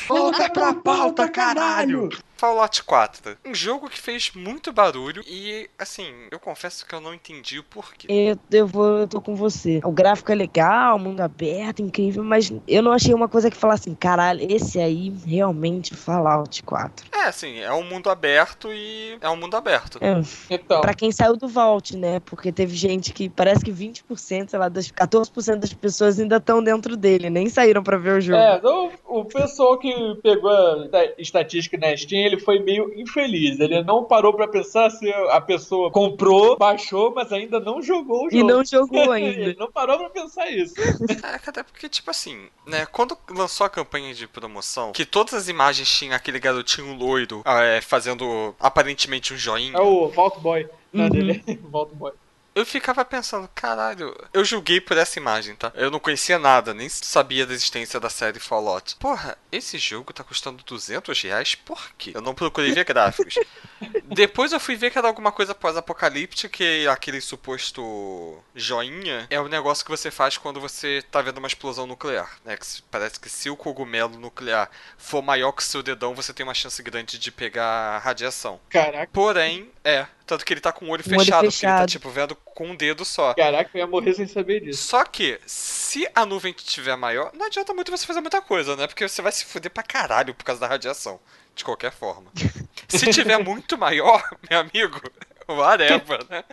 Volta pra pauta, caralho! Fallout 4. Um jogo que fez muito barulho e, assim, eu confesso que eu não entendi o porquê. Eu, eu, vou, eu tô com você. O gráfico é legal, mundo aberto, incrível, mas eu não achei uma coisa que falasse assim, caralho, esse aí realmente Fallout 4. É, assim, é um mundo aberto e é um mundo aberto. É. Então. Pra quem saiu do Vault, né? Porque teve gente que, parece que 20%, sei lá, das 14% das pessoas ainda estão dentro dele, nem saíram pra ver o jogo. É, o, o pessoal que pegou a estatística na Steam, ele foi meio infeliz. Ele não parou para pensar se a pessoa comprou, baixou, mas ainda não jogou o jogo. E não jogou ainda. ele não parou pra pensar isso. É, até porque, tipo assim, né, quando lançou a campanha de promoção, que todas as imagens tinham aquele garotinho loiro é, fazendo aparentemente um joinha. É o Vault Boy. Uhum. Dele. Vault Boy. Eu ficava pensando, caralho, eu julguei por essa imagem, tá? Eu não conhecia nada, nem sabia da existência da série Fallout. Porra, esse jogo tá custando 200 reais? Por quê? Eu não procurei ver gráficos. Depois eu fui ver que era alguma coisa pós-apocalíptica, que aquele suposto joinha é o negócio que você faz quando você tá vendo uma explosão nuclear, né? Que parece que se o cogumelo nuclear for maior que o seu dedão, você tem uma chance grande de pegar radiação. Caraca. Porém, é, tanto que ele tá com o olho, Um olho fechado, porque ele tá, fechado. tipo, vendo com um dedo só. Caraca, eu ia morrer sem saber disso. Só que, se a nuvem tiver maior, não adianta muito você fazer muita coisa, né? Porque você vai se fuder pra caralho por causa da radiação. De qualquer forma. se tiver muito maior, meu amigo, whatever, né?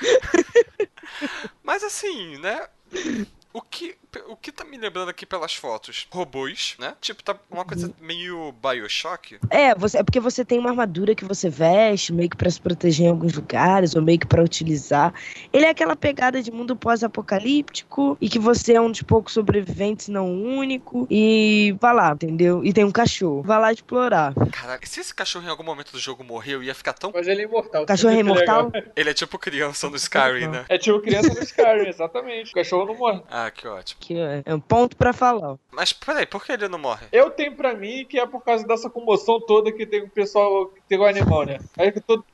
Mas assim, né? O que, o que tá me lembrando aqui pelas fotos? Robôs, né? Tipo, tá uma coisa meio Bioshock. É, você, é porque você tem uma armadura que você veste, meio que pra se proteger em alguns lugares, ou meio que pra utilizar. Ele é aquela pegada de mundo pós-apocalíptico, e que você é um dos poucos sobreviventes, não o único, e vai lá, entendeu? E tem um cachorro. Vai lá explorar. Caraca, se esse cachorro em algum momento do jogo morrer, eu ia ficar tão. Mas ele é imortal. O cachorro é imortal? legal. Ele é tipo criança no Skyrim, né? É tipo criança no Skyrim, exatamente. O cachorro não morre. Ah, que ótimo. Que é, é um ponto pra falar. Mas peraí, por que ele não morre? Eu tenho pra mim que é por causa dessa comoção toda que tem o pessoal que tem o animal, né? Aí que todo.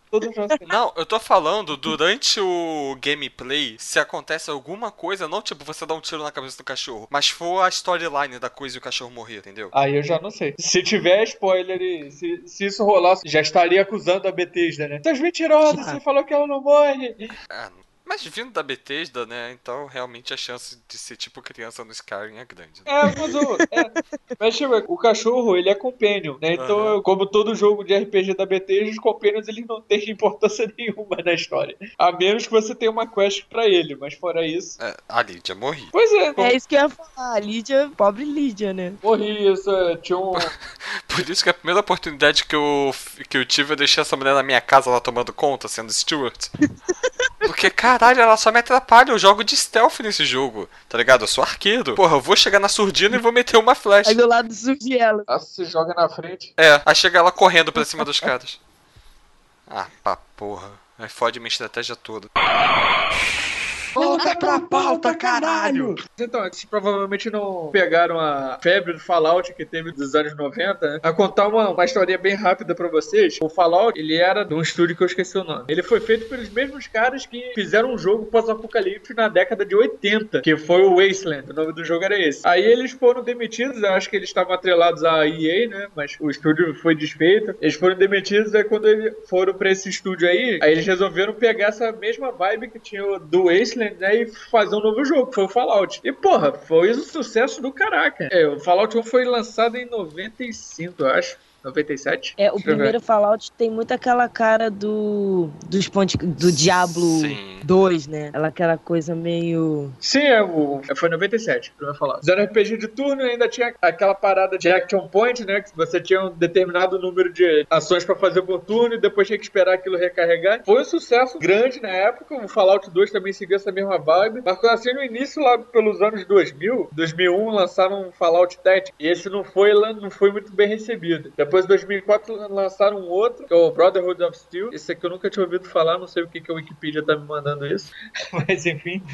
Não, eu tô falando durante o gameplay, se acontece alguma coisa, não tipo você dá um tiro na cabeça do cachorro, mas for a storyline da coisa e o cachorro morrer, entendeu? Aí eu já não sei. Se tiver spoiler se, se isso rolasse, já estaria acusando a Bethesda, né? Vocês mentirosos, Já. você falou que ela não morre. Ah, mas vindo da Bethesda, né, então realmente a chance de ser tipo criança no Skyrim é grande. né? É, mas o, é, mas tipo, o cachorro, ele é companion, né? Então, Aham. como todo jogo de RPG da Bethesda, os companions eles não têm importância nenhuma na história. A menos que você tenha uma quest pra ele, mas fora isso. É, a Lydia morri. Pois é, É isso que eu ia falar. A Lídia, pobre Lídia, né? morri isso, é, tinha um. Por isso que a primeira oportunidade que eu, que eu tive, eu deixei essa mulher na minha casa lá tomando conta, sendo Stewart. Porque, caralho, ela só me atrapalha. Eu jogo de stealth nesse jogo, tá ligado? Eu sou arqueiro. Porra, eu vou chegar na surdina e vou meter uma flash. Aí do lado surge ela. Ah, se joga na frente. É, aí chega ela correndo pra cima dos caras. Ah, pá, porra. Aí fode minha estratégia toda. Volta pra pauta, caralho! Então, vocês provavelmente não pegaram a febre do Fallout que teve dos anos 90, né? A contar uma, uma historinha bem rápida pra vocês. O Fallout, ele era de um estúdio que eu esqueci o nome. Ele foi feito pelos mesmos caras que fizeram um jogo pós-apocalíptico na década de 80, que foi o Wasteland. O nome do jogo era esse. Aí eles foram demitidos, eu acho que eles estavam atrelados à EA, né? Mas o estúdio foi desfeito. Eles foram demitidos, aí quando eles foram pra esse estúdio aí, aí eles resolveram pegar essa mesma vibe que tinha do Wasteland, né? E fazer um novo jogo, que foi o Fallout. E porra, foi um sucesso do caraca. É, o Fallout 1 foi lançado em 95, eu acho. 97? É, o ver. primeiro Fallout tem muito aquela cara do. dos ponte, do Diablo Sim. 2, né? Ela, aquela coisa meio. Sim, é o. é, Foi 97, primeiro Fallout. Zero RPG de turno e ainda tinha aquela parada de action point, né? Que você tinha um determinado número de ações pra fazer por turno e depois tinha que esperar aquilo recarregar. Foi um sucesso grande na época. O Fallout 2 também seguiu essa mesma vibe. Mas assim, no início, lá pelos anos 2000, 2001, lançaram um Fallout Tactics. E esse não foi, não foi muito bem recebido. Depois, em 2004, lançaram um outro, que é o Brotherhood of Steel. Esse aqui eu nunca tinha ouvido falar, não sei o que, que a Wikipedia tá me mandando isso. Mas enfim.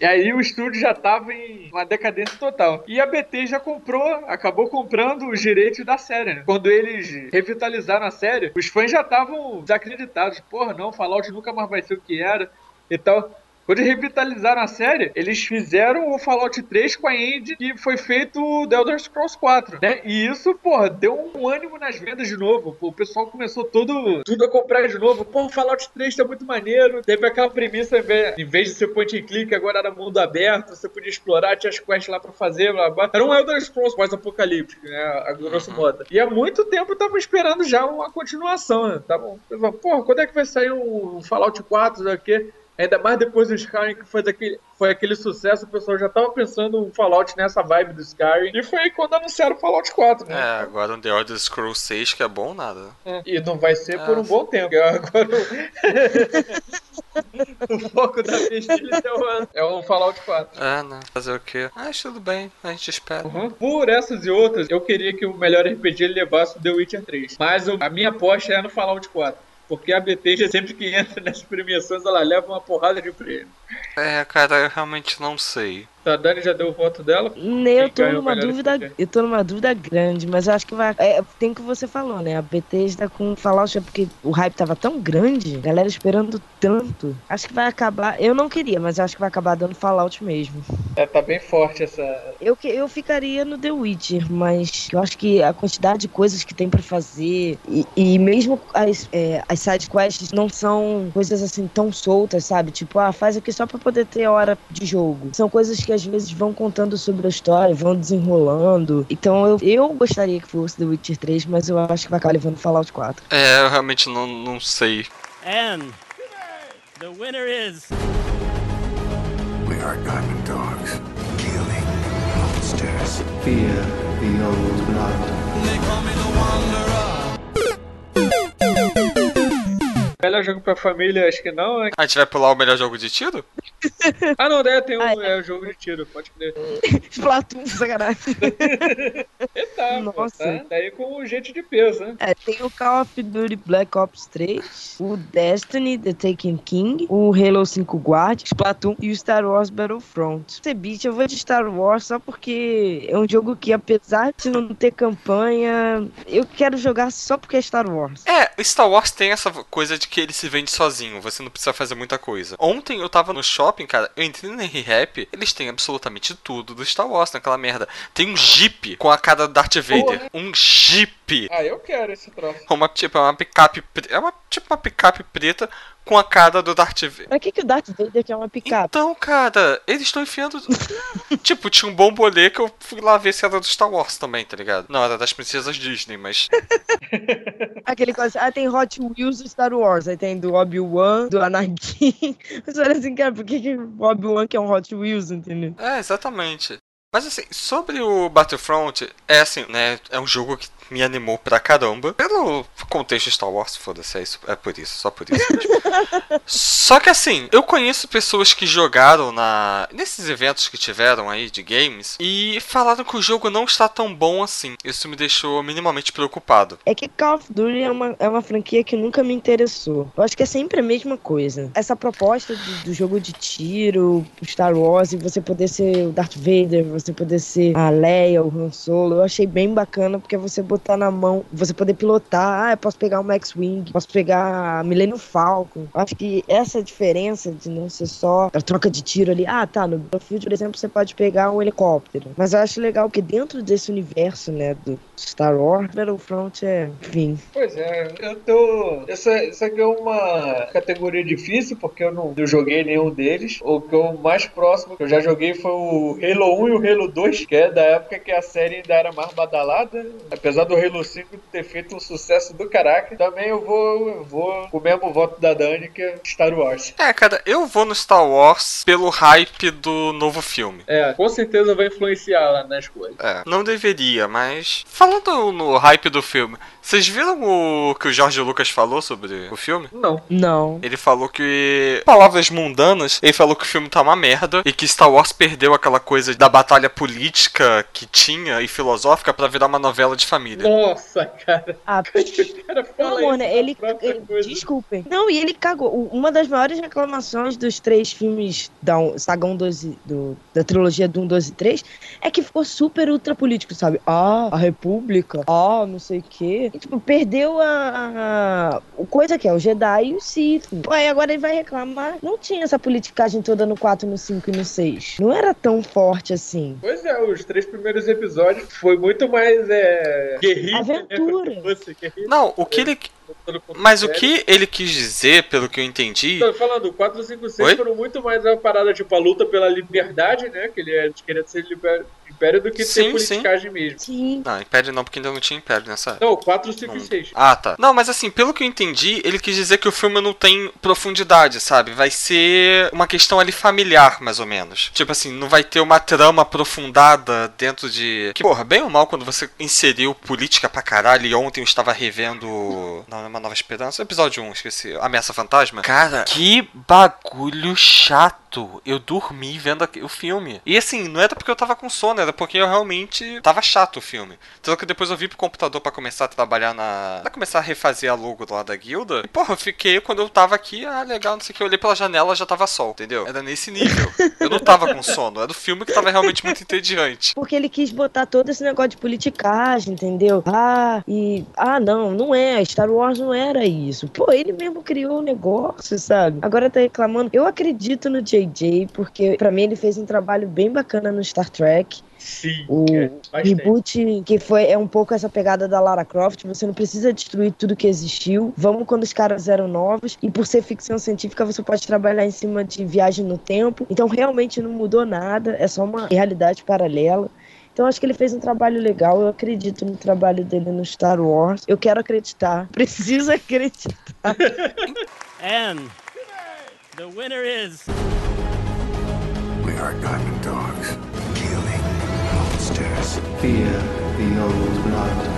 E aí o estúdio já tava em uma decadência total. E a BT já comprou, acabou comprando os direitos da série, né? Quando eles revitalizaram a série, os fãs já estavam desacreditados. Porra, não, Fallout nunca mais vai ser o que era e tal. Quando eles revitalizaram a série, eles fizeram o Fallout 3 com a engine que foi feito o The Elder Scrolls 4, né? E isso, porra, deu um ânimo nas vendas de novo. O pessoal começou todo, tudo a comprar de novo. Pô, o Fallout 3 tá muito maneiro. Teve aquela premissa, em vez- em vez de ser point and click, agora era mundo aberto, você podia explorar, tinha as quests lá pra fazer, blá, blá. Era um Elder Scrolls pós-apocalíptico, né? A grosso modo. E há muito tempo eu tava esperando já uma continuação, né? Tá bom. Falei, Porra, quando é que vai sair um Fallout 4 daqui? Ainda mais depois do Skyrim, que foi, daquele, foi aquele sucesso, o pessoal já tava pensando um Fallout nessa vibe do Skyrim. E foi aí quando anunciaram o Fallout 4, né? É, agora um The Elder Scrolls 6 que é bom nada. É. E não vai ser por Ah, um bom tempo. Agora o... foco da pesquisa é o, é o Fallout 4. É, né? Fazer o quê? Ah, tudo bem, a gente espera. Uhum. Por essas e outras, eu queria que o melhor RPG levasse o The Witcher 3. Mas a minha aposta é no Fallout 4. Porque a Bethesda sempre que entra nessas premiações, ela leva uma porrada de prêmio. É, cara, eu realmente não sei. A Dani já deu o voto dela? Eu tô numa dúvida, eu tô numa dúvida grande, mas eu acho que vai. É, tem o que você falou, né? A Bethesda com Fallout é porque o hype tava tão grande, galera esperando tanto. Acho que vai acabar. Eu não queria, mas acho que vai acabar dando Fallout mesmo. É, tá bem forte essa. Eu, eu ficaria no The Witcher, mas eu acho que a quantidade de coisas que tem para fazer e, e, mesmo as, é, as side quests não são coisas assim tão soltas, sabe? Tipo, ah, faz aqui só pra poder ter hora de jogo. São coisas que às vezes vão contando sobre a história, vão desenrolando. Então eu, eu gostaria que fosse The Witcher 3, mas eu acho que vai acabar levando Fallout 4. É, eu realmente não, não sei. And the winner is. We are Diamond Dogs. Killing monsters. Fear the old blood. They call me the Wanderer. Melhor jogo pra família, acho que não, né? A gente vai pular o melhor jogo de tiro? ah, não, daí tem um Ai, é, jogo de tiro, pode crer. Splatoon, sacanagem. Eita, Nossa. Pô, tá? Daí com o gente de peso, né? É, tem o Call of Duty Black Ops 3, o Destiny, The Taken King, o Halo 5 Guard, Splatoon e o Star Wars Battlefront. Esse eu vou de Star Wars só porque é um jogo que, apesar de não ter campanha, eu quero jogar só porque é Star Wars. É, Star Wars tem essa coisa de que ele se vende sozinho, você não precisa fazer muita coisa. Ontem eu tava no shopping, cara, eu entrei no R-Rap, eles têm absolutamente tudo do Star Wars naquela merda. Tem um Jeep com a cara do Darth Vader. Um Jeep. Ah, eu quero esse troço. Uma, tipo, é uma picape. É uma, tipo uma picape preta com a cara do Darth Vader. Pra que, que o Darth Vader quer uma picape? Então, cara, eles estão enfiando. tipo, tinha um bombolê que eu fui lá ver se era do Star Wars também, tá ligado? Não, era das princesas Disney, mas. Aquele coisa. Ah, tem Hot Wheels do Star Wars. Aí tem do Obi-Wan, do Anakin. Mas olha assim, cara, por que, que o Obi-Wan quer um Hot Wheels, entendeu? É, exatamente. Mas assim, sobre o Battlefront, é assim, né? É um jogo que me animou pra caramba. Pelo contexto Star Wars, foda-se, é, isso, é por isso, só por isso mesmo. só que assim, eu conheço pessoas que jogaram na nesses eventos que tiveram aí de games e falaram que o jogo não está tão bom assim. Isso me deixou minimamente preocupado. É que Call of Duty é uma, é uma franquia que nunca me interessou. Eu acho que é sempre a mesma coisa. Essa proposta do, do jogo de tiro, Star Wars, e você poder ser o Darth Vader, você poder ser a Leia, o Han Solo, eu achei bem bacana porque você botar na mão, você poder pilotar, ah, eu posso pegar um Max-Wing, posso pegar a Millennium Falcon. Acho que essa diferença de não ser só a troca de tiro ali, ah, tá, no Battlefield, por exemplo, você pode pegar um helicóptero. Mas eu acho legal que dentro desse universo, né, do Star Wars, Battlefront é, enfim. Pois é, eu tô... Essa, essa aqui é uma categoria difícil, porque eu não eu joguei nenhum deles. O que eu mais próximo que eu já joguei foi o Halo 1 e o Halo 2, que é da época que a série ainda era mais badalada. Apesar apesar do Halo 5 ter feito um sucesso do caraca, também eu vou, eu vou com o mesmo voto da Dani, que é Star Wars. É, cara, eu vou no Star Wars pelo hype do novo filme. É, com certeza vai influenciar lá na escolha. É, não deveria, mas. Falando no hype do filme, vocês viram o que o Jorge Lucas falou sobre o filme? Não. Não. Ele falou que. Palavras mundanas, ele falou que o filme tá uma merda e que Star Wars perdeu aquela coisa da batalha política que tinha e filosófica para virar uma novela de família. Nossa, cara. Ah, cara não, amor, né? Ele, ele desculpem. Não, e ele cagou. Uma das maiores reclamações dos três filmes da saga 1, 12, do, da trilogia do 1, 12 e 3 é que ficou super ultra político, sabe? Ah, a República. Ah, não sei o quê. E, tipo, perdeu a, a, coisa que é o Jedi e o Sith. Aí agora ele vai reclamar. Não tinha essa politicagem toda no 4, no 5 e no 6. Não era tão forte assim. Pois é, os três primeiros episódios foi muito mais é, guerrilha. Aventura. Né? Não, o que ele mas o que ele quis dizer, pelo que eu entendi. Tô falando, 4, 5, 6 Oi? foram muito mais uma parada, tipo, a luta pela liberdade, né? Que ele é, queria ser liber... império do que sim, ter politicagem sim. mesmo. Sim. Não, império não, porque ainda não tinha império nessa época. Não, 4, 5 e 6. Ah, tá. Não, mas assim, pelo que eu entendi, ele quis dizer que o filme não tem profundidade, sabe? Vai ser uma questão ali familiar, mais ou menos. Tipo assim, não vai ter uma trama aprofundada dentro de. Que, porra, bem ou mal quando você inseriu política pra caralho. E ontem eu estava revendo. Não, é uma nova esperança. Episódio 1, esqueci. Ameaça Fantasma. Cara, que bagulho chato chato. Eu dormi vendo o filme. E assim, não era porque eu tava com sono, era porque eu realmente tava chato o filme. Tanto que depois eu vi pro computador para começar a trabalhar na. pra começar a refazer a logo lá da guilda. E, porra, eu fiquei, quando eu tava aqui, ah, legal, não sei o que. Eu olhei pela janela já tava sol, entendeu? Era nesse nível. Eu não tava com sono, era o filme que tava realmente muito entediante. Porque ele quis botar todo esse negócio de politicagem, entendeu? Ah, e. Ah, não, não é. Star Wars não era isso. Pô, ele mesmo criou o negócio, sabe? Agora tá reclamando. Eu acredito no JJ, porque para mim ele fez um trabalho bem bacana no Star Trek. Sim, o é, reboot que foi é um pouco essa pegada da Lara Croft, você não precisa destruir tudo que existiu. Vamos quando os caras eram novos e por ser ficção científica você pode trabalhar em cima de viagem no tempo. Então realmente não mudou nada, é só uma realidade paralela. Então acho que ele fez um trabalho legal. Eu acredito no trabalho dele no Star Wars. Eu quero acreditar. Preciso acreditar. And the winner is We are Diamond Dogs. Killing monsters. Fear the old blood.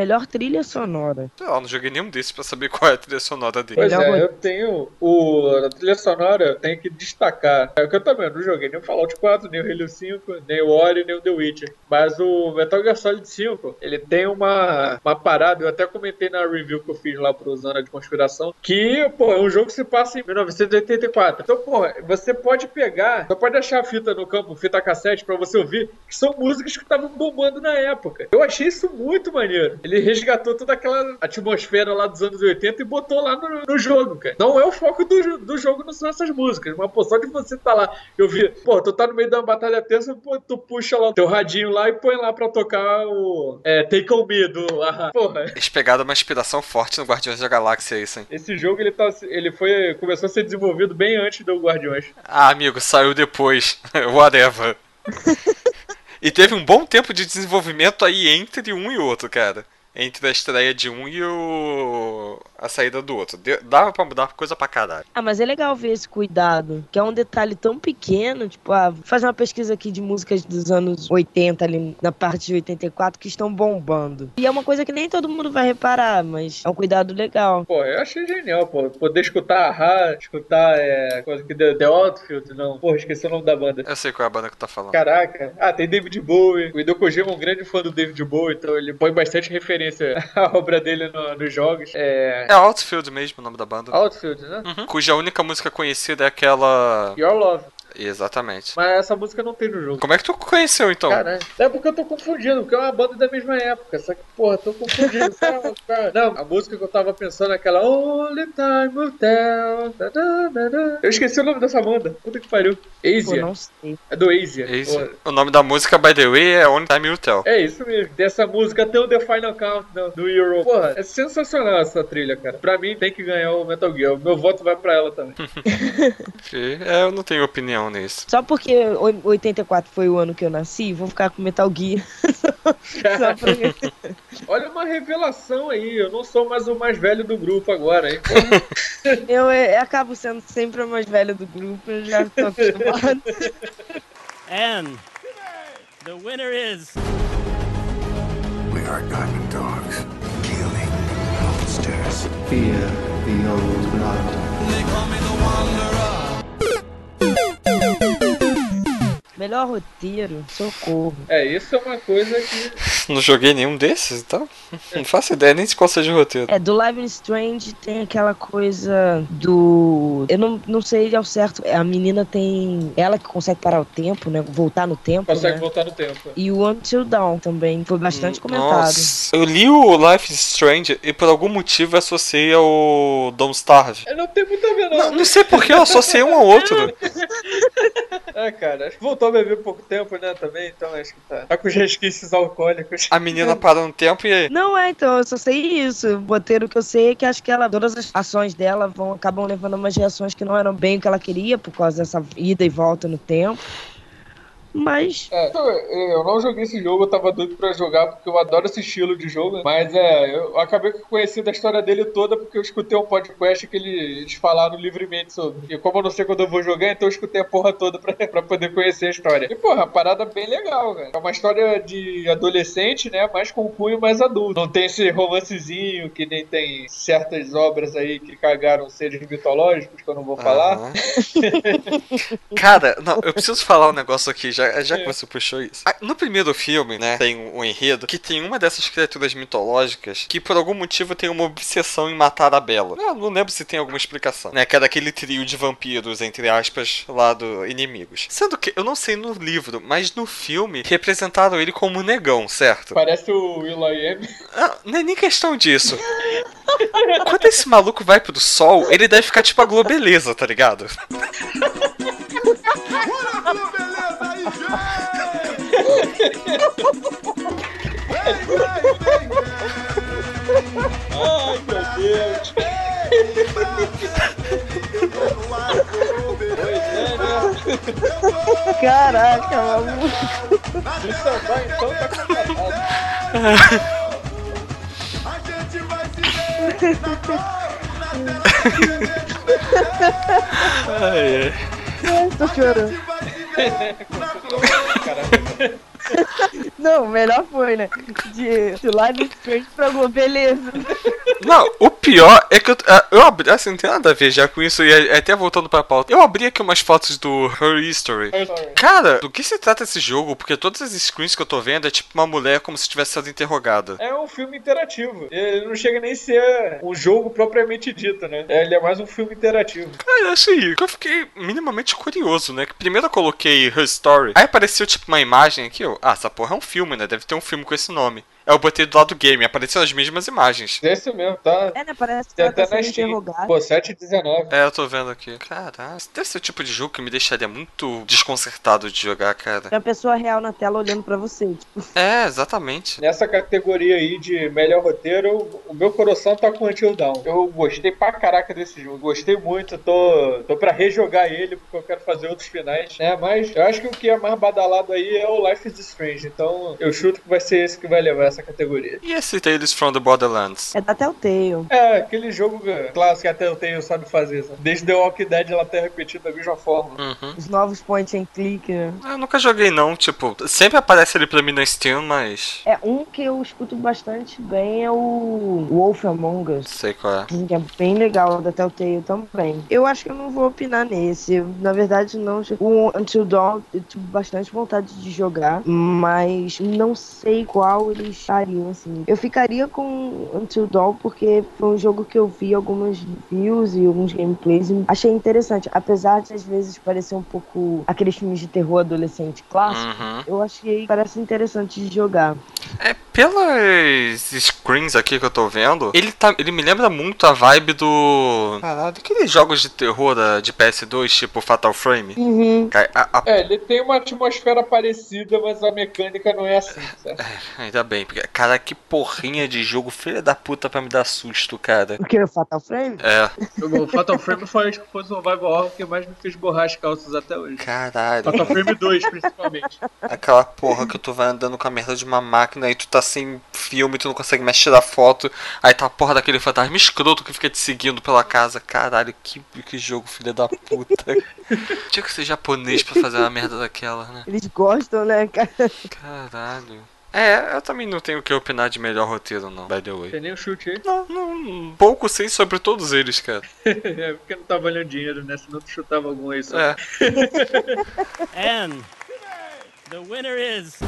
Melhor trilha sonora. Lá, não joguei nenhum desses pra saber qual é a trilha sonora dele. Pois Melhor é, eu tenho o a trilha sonora, eu tenho que destacar. É o que eu também não joguei nem o Fallout 4, nem o Halo 5, nem o Ori, nem o The Witcher. Mas o Metal Gear Solid 5, ele tem uma, uma parada, eu até comentei na review que eu fiz lá pro Zona de Conspiração, que, pô, é um jogo que se passa em 1984. Então, pô, você pode pegar, você pode achar a fita no campo, fita cassete pra você ouvir, que são músicas que estavam bombando na época. Eu achei isso muito maneiro. Ele resgatou toda aquela atmosfera lá dos anos 80 e botou lá no, no jogo, cara. Não é o foco do, do jogo, não são essas músicas. Mas, pô, só de você tá lá, eu vi, pô, tu tá no meio da batalha tensa, pô, tu puxa lá o teu radinho lá e põe lá pra tocar o é, Take On Me do Ahá. Porra. Eles pegaram uma inspiração forte no Guardiões da Galáxia, isso, hein? Esse jogo, ele, tá, ele foi, começou a ser desenvolvido bem antes do Guardiões. Ah, amigo, saiu depois. Whatever. e teve um bom tempo de desenvolvimento aí entre um e outro, cara. Entre a estreia de um e o... a saída do outro. Deu- Dava pra mudar coisa pra caralho. Ah, mas é legal ver esse cuidado, que é um detalhe tão pequeno, tipo, ah, vou fazer uma pesquisa aqui de músicas dos anos 80 ali na parte de 84 que estão bombando. E é uma coisa que nem todo mundo vai reparar, mas é um cuidado legal. Pô, eu achei genial, pô. Poder escutar a Ra, escutar é, coisa que The, The Outfield, não. Porra, esqueci o nome da banda. Eu sei qual é a banda que tu tá falando. Caraca. Ah, tem David Bowie. O Hideo Kojima é um grande fã do David Bowie, então ele põe bastante referência à obra dele no- nos jogos. É. É Outfield mesmo o nome da banda. Outfield, né? Uhum. Cuja única música conhecida é aquela. Your Love. Exatamente. Mas essa música não tem no jogo. Como é que tu conheceu então? Caralho. É porque eu tô confundindo, porque é uma banda da mesma época. Só que, porra, tô confundindo. Calma. Não, a música que eu tava pensando é aquela Only Time Will Tell. Da, da, da, da. Eu esqueci o nome dessa banda. Puta que pariu. Asia. É do Asia. Porra. O nome da música, by the way, é Only Time Will Tell. É isso mesmo. Dessa música tem o The Final Countdown do Euro. Porra, é sensacional essa trilha, cara. Pra mim tem que ganhar o Metal Gear. O meu voto vai pra ela também. É, eu não tenho opinião nisso. Só porque o- 84 foi o ano que eu nasci, vou ficar com Metal Gear. Só pra... Olha uma revelação aí. Eu não sou mais o mais velho do grupo agora, hein? Porra. eu, eh, acabo sendo sempre a mais velha do grupo, eu já tô acostumado. And the winner is We are Diamond Dogs. Killing monsters. Fear the old blood. Melhor roteiro, socorro. É, isso é uma coisa que. Não joguei nenhum desses, então não faço ideia nem de qual seja o roteiro. É, do Live Strange tem aquela coisa do. Eu não, não sei ao certo. A menina tem. Ela que consegue parar o tempo, né? Voltar no tempo. Consegue né? voltar no tempo. E o Until Dawn também foi bastante comentado. Nossa, eu li o Life is Strange e por algum motivo associei ao Don't Starve. É, não tem muito a ver, não. Não, não sei porque eu associei um ao outro. É, cara, voltou a beber pouco tempo, né, também, então acho que tá, tá com os resquícios alcoólicos. A menina parou no tempo e Não é, então, eu só sei isso. O roteiro que eu sei é que acho que ela, todas as ações dela vão acabam levando umas reações que não eram bem o que ela queria, por causa dessa ida e volta no tempo. Mas. É, eu não joguei esse jogo, eu tava doido pra jogar, porque eu adoro esse estilo de jogo. Mas é, eu acabei conhecendo a história dele toda porque eu escutei um podcast que eles falaram livremente sobre. E como eu não sei quando eu vou jogar, então eu escutei a porra toda pra, pra poder conhecer a história. E, porra, a parada bem legal, velho. É uma história de adolescente, né? Mas com cunho mais adulto. Não tem esse romancezinho que nem tem certas obras aí que cagaram seres mitológicos, que eu não vou falar. Uhum. Cara, não, eu preciso falar um negócio aqui, já, já que você puxou isso. Ah, no primeiro filme, né, tem um enredo que tem uma dessas criaturas mitológicas que por algum motivo tem uma obsessão em matar a Bela. Eu não lembro se tem alguma explicação, né? Que é daquele trio de vampiros, entre aspas, lá do inimigos. Sendo que, eu não sei no livro, mas no filme representaram ele como um negão, certo? Parece o Will.i.am. Ah, não é nem questão disso. Quando esse maluco vai pro sol, ele deve ficar tipo a Globeleza, tá ligado? Ai, meu Deus. Caraca, maluco. Então vai, então tá contratado. A gente vai se ai, ai. Ai, tô chorando. Não, melhor foi, né? De, de Live Strange pra beleza. Não, o pior é que eu, ah, eu abri, assim, não tem nada a ver já com isso, e até voltando pra pauta. Eu abri aqui umas fotos do Her History. Cara, do que se trata esse jogo? Porque todas as screens que eu tô vendo é tipo uma mulher como se tivesse sido interrogada. É um filme interativo. Ele não chega nem a ser um jogo propriamente dito, né? Ele é mais um filme interativo. É, assim, eu fiquei minimamente curioso, né? Que primeiro eu coloquei Her Story, aí apareceu tipo uma imagem aqui, ó. Ah, essa porra é um filme, né? Deve ter um filme com esse nome. Eu botei do lado do game, apareceram as mesmas imagens. É esse mesmo, tá? É, né? Parece que Tem ela tá até na sendo Steam. interrogada. Pô, 7,19. É, eu tô vendo aqui. Caralho, esse deve ser o tipo de jogo que me deixaria muito desconcertado de jogar, cara. É a pessoa real na tela olhando pra você, tipo. É, exatamente. Nessa categoria aí de melhor roteiro, o meu coração tá com Until Dawn. Eu gostei pra caraca desse jogo. Gostei muito, tô, tô pra rejogar ele, porque eu quero fazer outros finais, né? Mas eu acho que o que é mais badalado aí é o Life is Strange. Então eu chuto que vai ser esse que vai levar essa categoria. E esse Tales from the Borderlands? É da Telltale. É, aquele jogo clássico que a Telltale sabe fazer. Sabe? Desde The Walking Dead ela tem repetido da mesma forma. Uhum. Os novos point and click, né? Eu nunca joguei não, tipo, sempre aparece ele pra mim no Steam, mas... É, um que eu escuto bastante bem é o Wolf Among Us. Sei qual é. Que é bem legal da Telltale também. Eu acho que eu não vou opinar nesse. Na verdade, não. O Until Dawn eu tive bastante vontade de jogar, mas não sei qual eles estariam, assim. Eu ficaria com Until Dawn porque foi um jogo que eu vi algumas reviews e alguns gameplays e achei interessante. Apesar de às vezes parecer um pouco aqueles filmes de terror adolescente clássico, Uhum. eu achei que parece interessante de jogar. É, pelas screens aqui que eu tô vendo, ele, tá, ele me lembra muito a vibe do... Caralho, aqueles jogos de terror da, de PS2, tipo Fatal Frame. Uhum. A- a- É, ele tem uma atmosfera parecida, mas a mecânica não é assim, certo? Ainda bem, porque, cara, que porrinha de jogo filha da puta pra me dar susto, cara. O que? O Fatal Frame? É, O Fatal Frame foi acho que foi o survival horror que mais me fez borrar as calças até hoje. caralho. Fatal Frame 2, principalmente. Aquela porra que tu vai andando com a merda de uma máquina e tu tá sem filme, tu não consegue mais tirar foto. Aí tá a porra daquele fantasma escroto que fica te seguindo pela casa. Caralho, que, que jogo, filha da puta. Tinha que ser japonês pra fazer uma merda daquela, né? Eles gostam, né, cara? Caralho. É, eu também não tenho o que opinar de melhor roteiro, não, by the way. Tem nem um chute aí? Não, não, pouco sei sobre todos eles, cara. É porque não tá valendo dinheiro, né? Senão tu chutava algum aí só. É. And the winner is.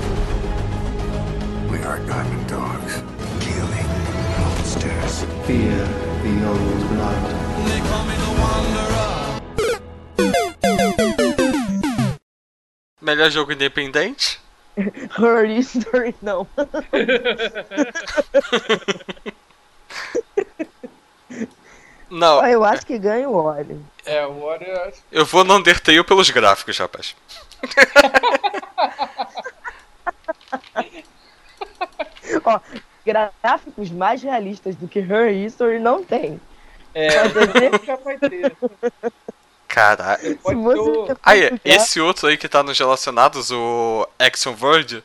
We are Diamond Dogs. Killing monsters. Fear the old blood. Melhor jogo independente? Her History, não. Não, Ah, eu acho que ganha o óleo. É, o Warrior. eu vou no Undertale pelos gráficos, rapaz. Ó, gráficos mais realistas do que Her History não tem. É, nunca vai ter. Caralho. Aí, jogar- esse outro aí que tá nos relacionados, o Action Verge,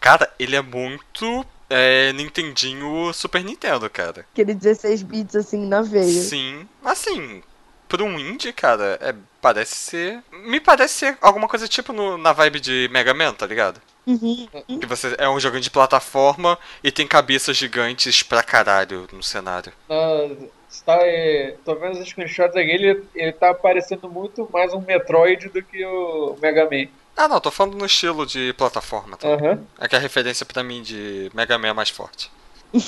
cara, ele é muito é, Nintendinho Super Nintendo, cara. Aquele 16 bits assim na veia. Sim, assim, por um indie, cara, é, parece ser. Me parece ser alguma coisa tipo no- na vibe de Mega Man, tá ligado? Uhum. Que você é um jogo de plataforma e tem cabeças gigantes pra caralho no cenário. Na, está, é, tô vendo os screenshots aqui, ele, ele tá parecendo muito mais um Metroid do que o Mega Man. Ah, não, tô falando no estilo de plataforma, tá? Aham. É que a referência pra mim de Mega Man é mais forte.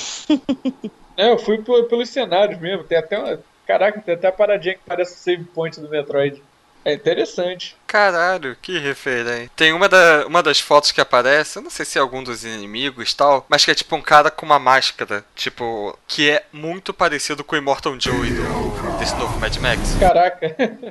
É, eu fui pe- pelos cenários mesmo. Tem até uma. Caraca, tem até a paradinha que parece o save point do Metroid. É interessante. Caralho, que referência. Tem uma, da, uma das fotos que aparece, eu não sei se é algum dos inimigos tal, mas que é tipo um cara com uma máscara, tipo, que é muito parecido com o Immortal Joe do, desse novo Mad Max. Caraca.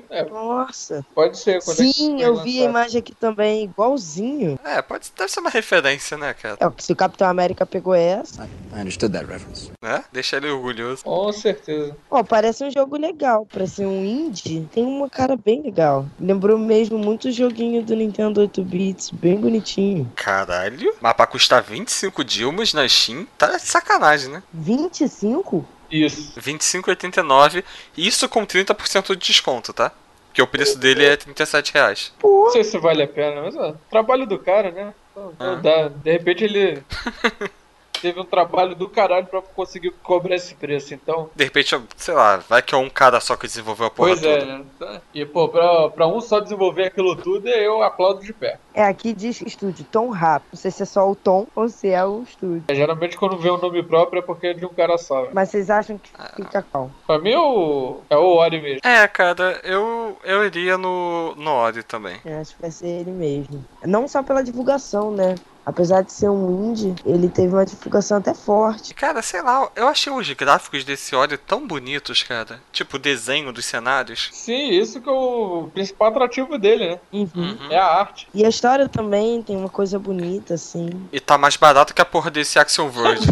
É, Nossa. pode ser. Quando é que Sim, foi eu vi a imagem aqui também, igualzinho. É, pode, deve ser uma referência, né, cara? É, se o Capitão América pegou essa. I understood that reference. Né? Deixa ele orgulhoso. Com certeza. Ó, parece um jogo legal. Pra ser um indie, tem uma cara bem legal. Lembrou mesmo muito o joguinho do Nintendo 8 bits, bem bonitinho. Caralho, mas pra custar 25 Dilmas na Steam, tá de sacanagem, né? 25? Isso. 25,89, isso com 30% de desconto, tá? Porque o preço dele é 37 reais. Pô, Não sei se vale a pena, mas ó, trabalho do cara, né? Então, Ah. dá. De repente ele teve um trabalho do caralho pra conseguir cobrar esse preço. Então, De repente, sei lá, vai que é um cara só que desenvolveu a porra pois é, toda. né? Tá. E pô, pra, pra um só desenvolver aquilo tudo, eu aplaudo de pé. é, aqui diz estúdio Tom Rap. Não sei se é só o Tom ou se é o estúdio. É, geralmente quando vê um nome próprio é porque é de um cara só. Mas vocês acham que fica qual? Pra mim é o, é o Ori mesmo. É, cara, eu, eu iria no, no Ori também. Eu acho que vai ser ele mesmo. Não só pela divulgação, né? Apesar de ser um indie, ele teve uma divulgação até forte. Cara, sei lá, eu achei os gráficos desse Ori tão bonitos, cara. Tipo, o desenho dos cenários. Sim, isso que é o principal atrativo dele, né? Uhum. É a arte. E a história também tem uma coisa bonita, assim. E tá mais barato que a porra desse Action Verge.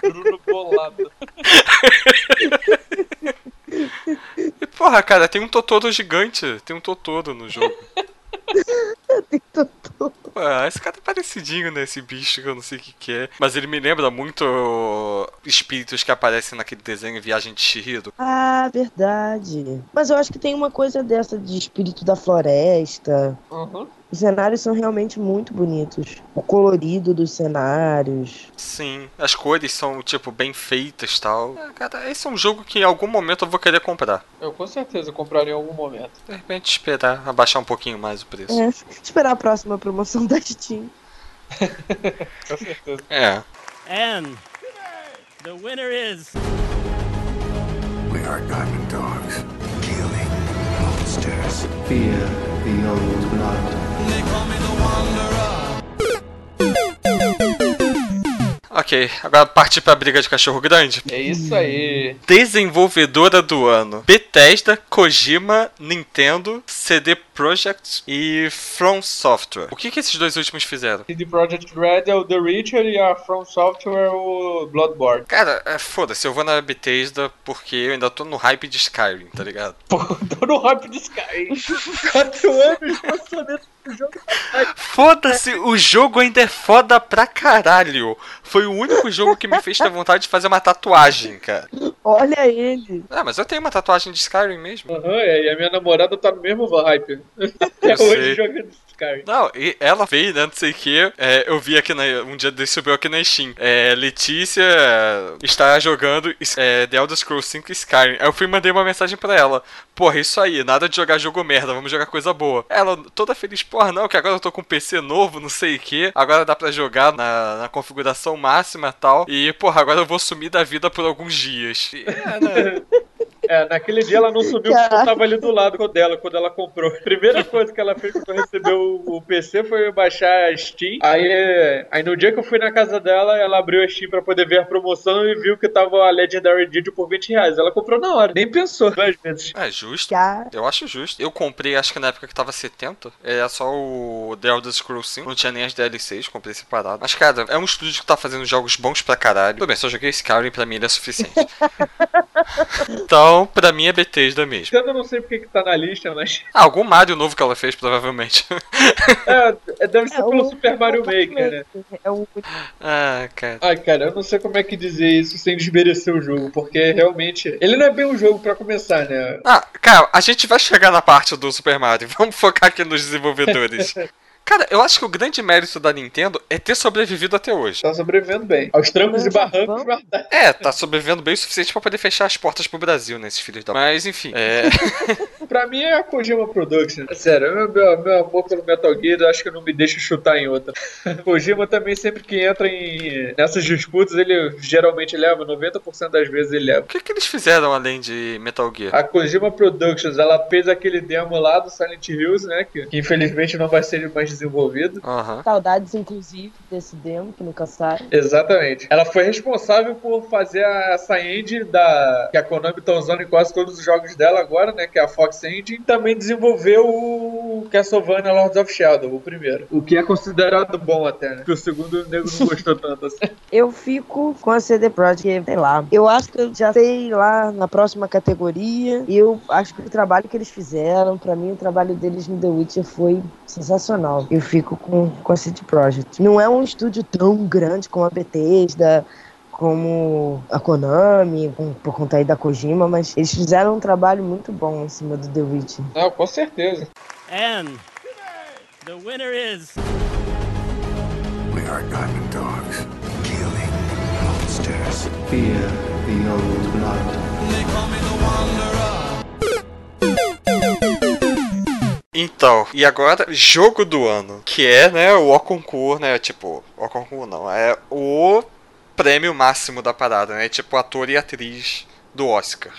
Bruno bolado. e porra, cara, tem um Totoro gigante. Tem um Totoro no jogo. Tem tudo. Pô, esse cara é parecidinho, né? Esse bicho que eu não sei o que, que é. Mas ele me lembra muito espíritos que aparecem naquele desenho Viagem de Shihiro. Ah, verdade. Mas eu acho que tem uma coisa dessa de espírito da floresta. Uhum. Os cenários são realmente muito bonitos. O colorido dos cenários. Sim, as cores são, tipo, bem feitas e tal. É, cara, esse é um jogo que em algum momento eu vou querer comprar. Eu com certeza compraria em algum momento. De repente esperar abaixar um pouquinho mais o preço. É, esperar a próxima promoção da Steam. Com certeza. É. And the winner is. We are Diamond Dogs. Killing monsters. Fear the old blood. Ok, agora partir pra briga de cachorro grande. É isso aí. Desenvolvedora do ano: Bethesda, Kojima, Nintendo, CD Projekt e From Software. O que, que esses dois últimos fizeram? CD Projekt Red é o The Reacher e a From Software é o Bloodborne. Cara, é, foda-se, eu vou na Bethesda porque eu ainda tô no hype de Skyrim, tá ligado? Pô, tô no hype de Sky. Quatro anos lançamento. Foda-se, o jogo ainda é foda pra caralho. Foi o único jogo que me fez ter vontade de fazer uma tatuagem, cara. Olha ele. Ah, mas eu tenho uma tatuagem de Skyrim mesmo. Aham, é, e a minha namorada tá no mesmo hype. Até sei. hoje jogando Skyrim. Não, e ela veio, né, não sei o que. eu vi aqui na, um dia desse subiu aqui na Steam. É, Letícia está jogando é, The Elder Scrolls 5 Skyrim. Aí eu fui e mandei uma mensagem pra ela. Porra, isso aí, nada de jogar jogo merda, vamos jogar coisa boa. Ela toda feliz, porra, não, que agora eu tô com um PC novo, não sei o que. Agora dá pra jogar na, na configuração máxima e tal. E, porra, agora eu vou sumir da vida por alguns dias. E, é, né? É, naquele dia ela não subiu porque eu tava ali do lado dela quando ela comprou. A primeira coisa que ela fez quando recebeu o, o PC foi baixar a Steam. Aí, aí no dia que eu fui na casa dela, ela abriu a Steam pra poder ver a promoção e viu que tava a Legendary Edition por 20 reais. Ela comprou na hora, nem pensou duas vezes. É justo. Eu acho justo. Eu comprei, acho que na época que tava 70. É só o The Elder Scrolls 5. Não tinha nem as DLCs, comprei separado. Mas, cara, é um estúdio que tá fazendo jogos bons pra caralho. Tudo bem, só joguei Skyrim, pra mim ele é suficiente. Então, pra mim é Bethesda mesmo. Eu não sei porque que tá na lista, mas. Ah, algum Mario novo que ela fez, provavelmente. é, deve ser é pelo o... Super Mario Maker, né? É o. Ah, cara. Ai, cara, eu não sei como é que dizer isso sem desmerecer o jogo, porque realmente. Ele não é bem um jogo pra começar, né? Ah, cara, a gente vai chegar na parte do Super Mario. Vamos focar aqui nos desenvolvedores. Cara, eu acho que o grande mérito da Nintendo é ter sobrevivido até hoje. Tá sobrevivendo bem. Aos trancos e barrancos, É, tá sobrevivendo bem o suficiente para poder fechar as portas pro Brasil, né, esses filhos da. Mas, enfim. É. pra mim é a Kojima Production. Sério, meu, meu, meu amor pelo Metal Gear, acho que não me deixa chutar em outra. Kojima também, sempre que entra em nessas disputas, ele geralmente leva, 90% das vezes ele leva. O que, que eles fizeram além de Metal Gear? A Kojima Productions, ela fez aquele demo lá do Silent Hills, né, que, que infelizmente não vai ser mais desenvolvido. Uhum. Saudades, inclusive, desse demo que nunca sai. Exatamente. Ela foi responsável por fazer essa engine da que a Konami tá usando em quase todos os jogos dela agora, né? Que é a Fox Engine. Também desenvolveu o Castlevania Lords of Shadow, o primeiro. O que é considerado bom até, né? Porque o segundo o nego não gostou tanto assim. Eu fico com a CD Projekt, sei lá. Eu acho que eu já sei lá na próxima categoria. E eu acho que o trabalho que eles fizeram, para mim, o trabalho deles no The Witcher foi sensacional. Eu fico com, com a City Project. Não é um estúdio tão grande como a Bethesda, como a Konami, com, por conta aí da Kojima, mas eles fizeram um trabalho muito bom em cima do The Witch. Ah, com certeza. And the winner is... We are Diamond Dogs, killing monsters. Fear the old blood. They call me the Wanderer. Então, e agora, jogo do ano, que é, né, o O né, tipo, o concurso não, é o prêmio máximo da parada, né, tipo ator e atriz do Oscar.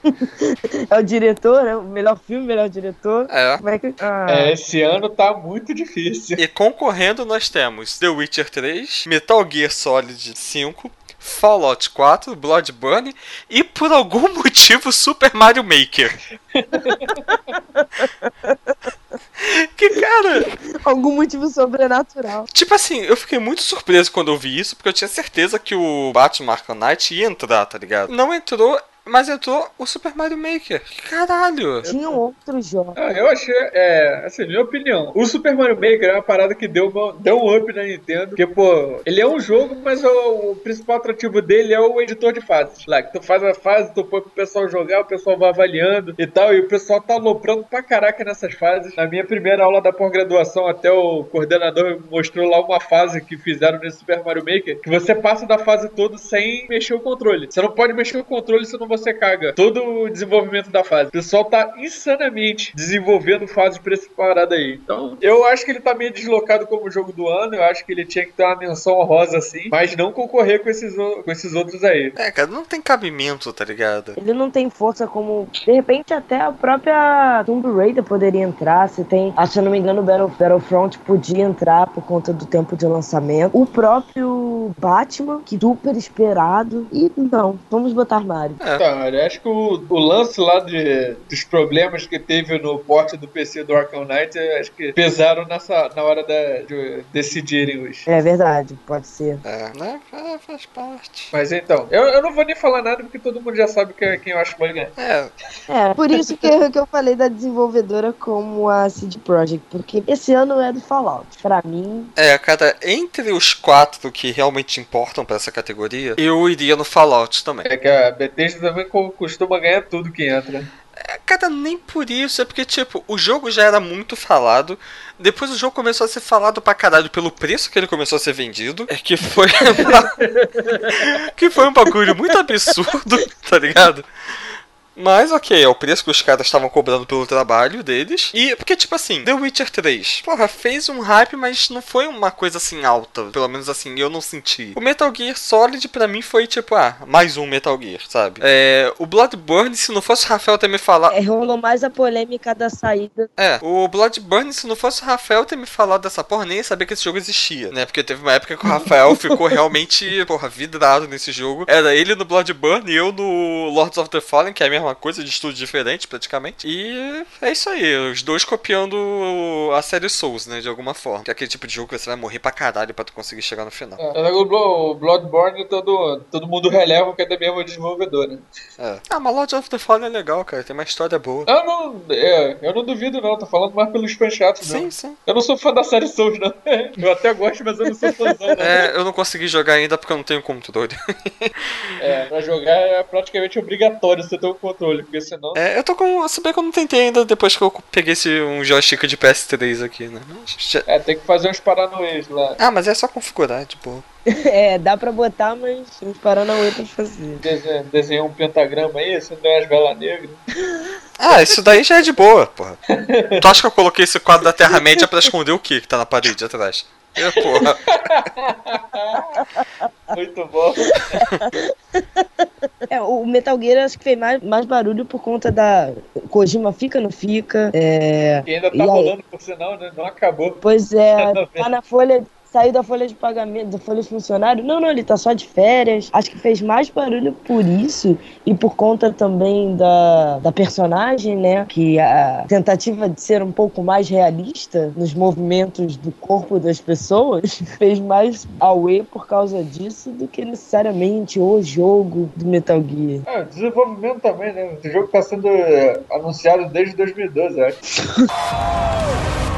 é o diretor, né? O melhor filme, melhor diretor. É. Como é, que... ah. é, esse ano tá muito difícil. E concorrendo nós temos The Witcher 3, Metal Gear Solid 5, Fallout 4, Bloodborne e por algum motivo Super Mario Maker. que cara. Algum motivo sobrenatural. Tipo assim, eu fiquei muito surpreso quando eu vi isso, porque eu tinha certeza que o Batman Arkham Knight ia entrar, tá ligado? Não entrou, mas entrou o Super Mario Maker. Caralho! Tinha outros jogos. Ah, eu achei, é, assim, minha opinião. O Super Mario Maker é uma parada que deu, uma, deu um up na Nintendo. Porque, pô, ele é um jogo, mas o, o, principal atrativo dele é o editor de fases. Lá, que tu faz a fase, tu põe pro pessoal jogar, o pessoal vai avaliando e tal. E o pessoal tá aloprando pra caraca nessas fases. Na minha primeira aula da pós-graduação, até o coordenador mostrou lá uma fase que fizeram nesse Super Mario Maker. Que você passa da fase toda sem mexer o controle. Você não pode mexer o controle se não você caga todo o desenvolvimento da fase. O pessoal tá insanamente desenvolvendo fases pra esse parada aí. Então, eu acho que ele tá meio deslocado como jogo do ano. Eu acho que ele tinha que ter uma menção honrosa assim, mas não concorrer com esses, com esses outros aí. É, cara, não tem cabimento, tá ligado? Ele não tem força como. De repente, até a própria Tomb Raider poderia entrar. Se tem. Ah, se eu não me engano, o Battle, Battlefront podia entrar por conta do tempo de lançamento. O próprio Batman, que super esperado. E não, vamos botar Mario. É. Tá. Acho que o, o lance lá de, dos problemas que teve no porte do PC do Arkham Knight, acho que pesaram nessa, na hora da, de decidirem os. É verdade, pode ser. É, né? Faz parte. Mas então, eu, eu não vou nem falar nada porque todo mundo já sabe que, quem eu acho que vai ganhar. É. É, por isso que, que eu falei da desenvolvedora como a CD Projekt, porque esse ano é do Fallout. Pra mim. É, cara, entre os quatro que realmente importam pra essa categoria, eu iria no Fallout também. É que a Bethesda também costuma ganhar tudo que entra. É, cara, nem por isso, é porque, tipo, o jogo já era muito falado. Depois o jogo começou a ser falado pra caralho pelo preço que ele começou a ser vendido. É que foi. que foi um bagulho muito absurdo, tá ligado? Mas ok, é o preço que os caras estavam cobrando pelo trabalho deles. E porque, tipo assim, The Witcher 3, porra, fez um hype, mas não foi uma coisa assim alta. Pelo menos assim, eu não senti. O Metal Gear Solid pra mim foi tipo, ah, mais um Metal Gear, sabe? É, o Bloodborne, se não fosse o Rafael ter me falado. É, rolou mais a polêmica da saída. É, o Bloodborne, se não fosse o Rafael ter me falado dessa porra, nem ia saber que esse jogo existia, né? Porque teve uma época que o Rafael ficou realmente, porra, vidrado nesse jogo. Era ele no Bloodborne e eu no Lords of the Fallen, que é a mesma mesma coisa, de estúdio diferente praticamente. E é isso aí, os dois copiando a série Souls, né, de alguma forma. Que é aquele tipo de jogo que você vai morrer pra caralho pra tu conseguir chegar no final. É, o Bloodborne todo, todo mundo releva que é do mesmo desenvolvedor, né? É. Ah, mas Lord of the Fallen é legal, cara, tem uma história boa. Eu não, é, eu não duvido não, tô falando mais pelos fãs chatos Sim, sim. Eu não sou fã da série Souls, não. Eu até gosto, mas eu não sou fãzão, não. É, eu não consegui jogar ainda porque eu não tenho controle. É, pra jogar é praticamente obrigatório você ter um controle, porque senão. É, eu tô com. Se bem que eu não tentei ainda depois que eu peguei esse, um joystick de PS3 aqui, né? É, tem que fazer uns paranoês lá. Ah, mas é só configurar, tipo. é, dá pra botar, mas uns paranauê pra fazer. Desenhar desenha um pentagrama aí, acender umas velas negras. Ah, isso daí já é de boa, porra. tu acha que eu coloquei esse quadro da Terra-média pra esconder o que que tá na parede atrás? Eu, porra. Muito bom. É, o Metal Gear acho que fez mais, mais barulho por conta da. Kojima fica, não fica. É... E ainda tá rolando, por sinal, né? Não acabou. Pois é, tá na folha saiu da folha de pagamento, da folha de funcionário. Não, não, ele tá só de férias. Acho que fez mais barulho por isso e por conta também da, da personagem, né? Que a tentativa de ser um pouco mais realista nos movimentos do corpo das pessoas fez mais auê por causa disso do que necessariamente o jogo do Metal Gear. É, desenvolvimento também, né? O jogo tá sendo é, anunciado desde 2012, acho.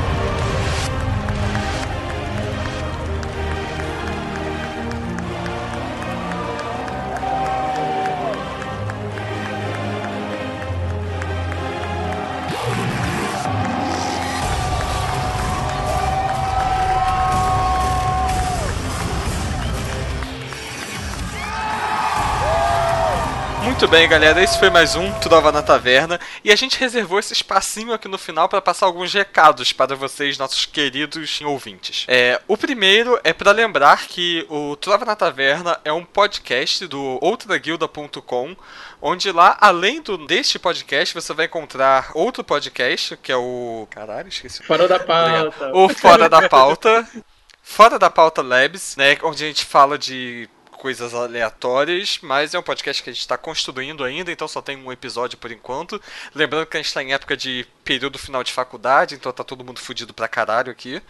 Muito bem, galera, esse foi mais um Trova na Taverna e a gente reservou esse espacinho aqui no final para passar alguns recados para vocês, nossos queridos ouvintes. É, o primeiro é para lembrar que o Trova na Taverna é um podcast do outraguilda.com, onde lá, além do, deste podcast, você vai encontrar outro podcast, que é o. Caralho, esqueci. Fora da pauta. O Fora da Pauta. Fora da Pauta Labs, né? Onde a gente fala de coisas aleatórias, mas é um podcast que a gente está construindo ainda, então só tem um episódio por enquanto. Lembrando que a gente está em época de período final de faculdade, então tá todo mundo fudido pra caralho aqui.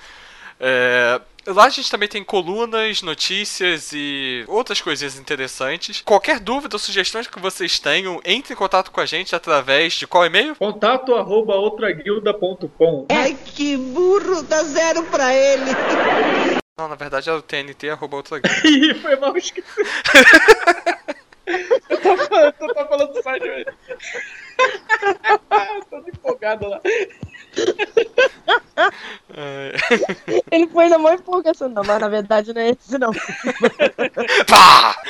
É, lá a gente também tem colunas, notícias e outras coisinhas interessantes. Qualquer dúvida ou sugestões que vocês tenham, entre em contato com a gente através de qual e-mail? Contato arroba outraguilda.com Ai, que burro, dá zero pra ele. Não, na verdade é o TNT arroba outra Ih, foi mal esquecido. eu tô falando, tu tá falando do site mesmo. tô empolgado lá. Ele foi na maior empolgação, não, mas na verdade não é esse, não. Pá!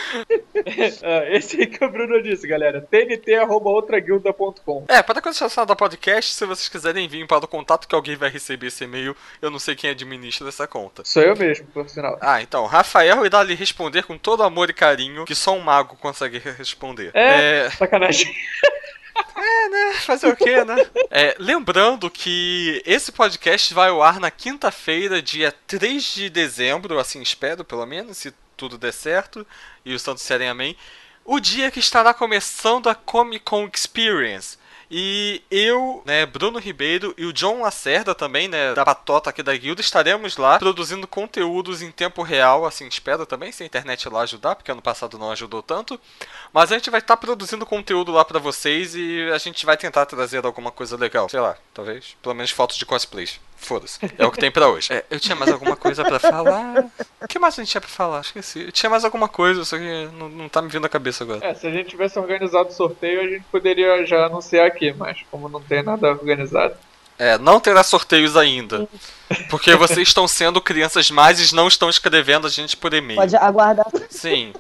Ah, esse aí que o Bruno disse, galera. tnt.outraguilda.com É, para continuação da podcast, se vocês quiserem vir para o contato que alguém vai receber esse e-mail, eu não sei quem administra essa conta. Sou eu mesmo, por sinal. Ah, então, Rafael irá lhe responder com todo amor e carinho que só um mago consegue responder. É, é... sacanagem. Fazer o quê, né? É, lembrando que esse podcast vai ao ar na quinta-feira, dia 3 de dezembro, assim espero, pelo menos, se tudo der certo e os santos disserem amém. O dia que estará começando a Comic Con Experience. E eu, né, Bruno Ribeiro e o John Lacerda também, né, da patota aqui da guilda, estaremos lá produzindo conteúdos em tempo real, assim, espero também, se a internet lá ajudar, porque ano passado não ajudou tanto. Mas a gente vai estar tá produzindo conteúdo lá para vocês e a gente vai tentar trazer alguma coisa legal, sei lá, talvez, pelo menos fotos de cosplays. Foda-se. É o que tem pra hoje. É, eu tinha mais alguma coisa para falar. O que mais a gente tinha pra falar? Esqueci. Eu tinha mais alguma coisa, só que não, não tá me vindo à cabeça agora. É, se a gente tivesse organizado o sorteio, a gente poderia já anunciar aqui, mas como não tem nada organizado. É, não terá sorteios ainda. Porque vocês estão sendo crianças mais e não estão escrevendo a gente por e-mail. Pode aguardar. Sim.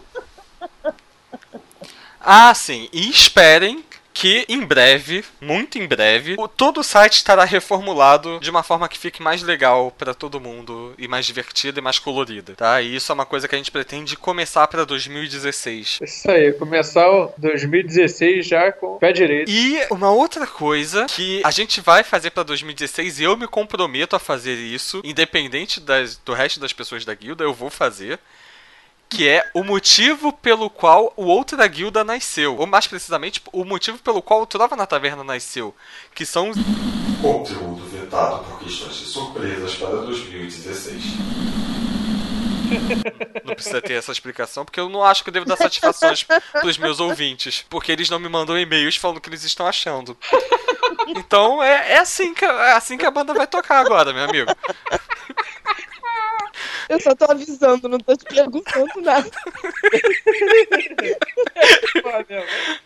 Ah, sim. E esperem que em breve, muito em breve, o, todo o site estará reformulado de uma forma que fique mais legal para todo mundo e mais divertida e mais colorida, tá? E isso é uma coisa que a gente pretende começar para 2016. Isso aí, começar o 2016 já com o pé direito. E uma outra coisa que a gente vai fazer para 2016 e eu me comprometo a fazer isso, independente das, do resto das pessoas da guilda, eu vou fazer que é o motivo pelo qual o Outra Guilda nasceu. Ou mais precisamente, o motivo pelo qual o Trova na Taverna nasceu. Que são os. Conteúdo vetado por questões de surpresas para 2016. Não precisa ter essa explicação, porque eu não acho que eu devo dar satisfações pros meus ouvintes. Porque eles não me mandam e-mails falando o que eles estão achando. Então é, é, assim que, é assim que a banda vai tocar agora, meu amigo. Eu só tô avisando, não tô te perguntando nada.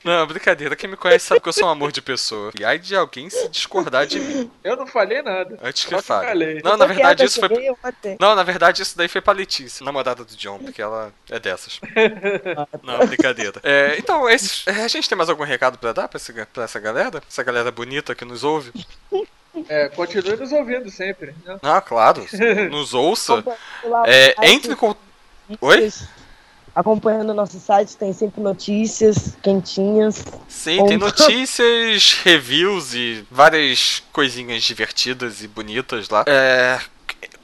Não, brincadeira. Quem me conhece sabe que eu sou um amor de pessoa. E ai de alguém se discordar de mim. Eu não falei nada. Antes que fale. Não, na verdade isso foi. Não, na verdade isso daí foi pra Letícia, namorada do John, porque ela é dessas. não, brincadeira. É, então, esse, a gente tem mais algum recado pra dar pra, esse, pra essa galera? Essa galera bonita que nos ouve? É, continue nos ouvindo sempre. Né? Ah, claro. Nos ouça. É, entre com. Oi? Acompanhando o nosso site, tem sempre notícias quentinhas. Sim, tem notícias, reviews e várias coisinhas divertidas e bonitas lá. É,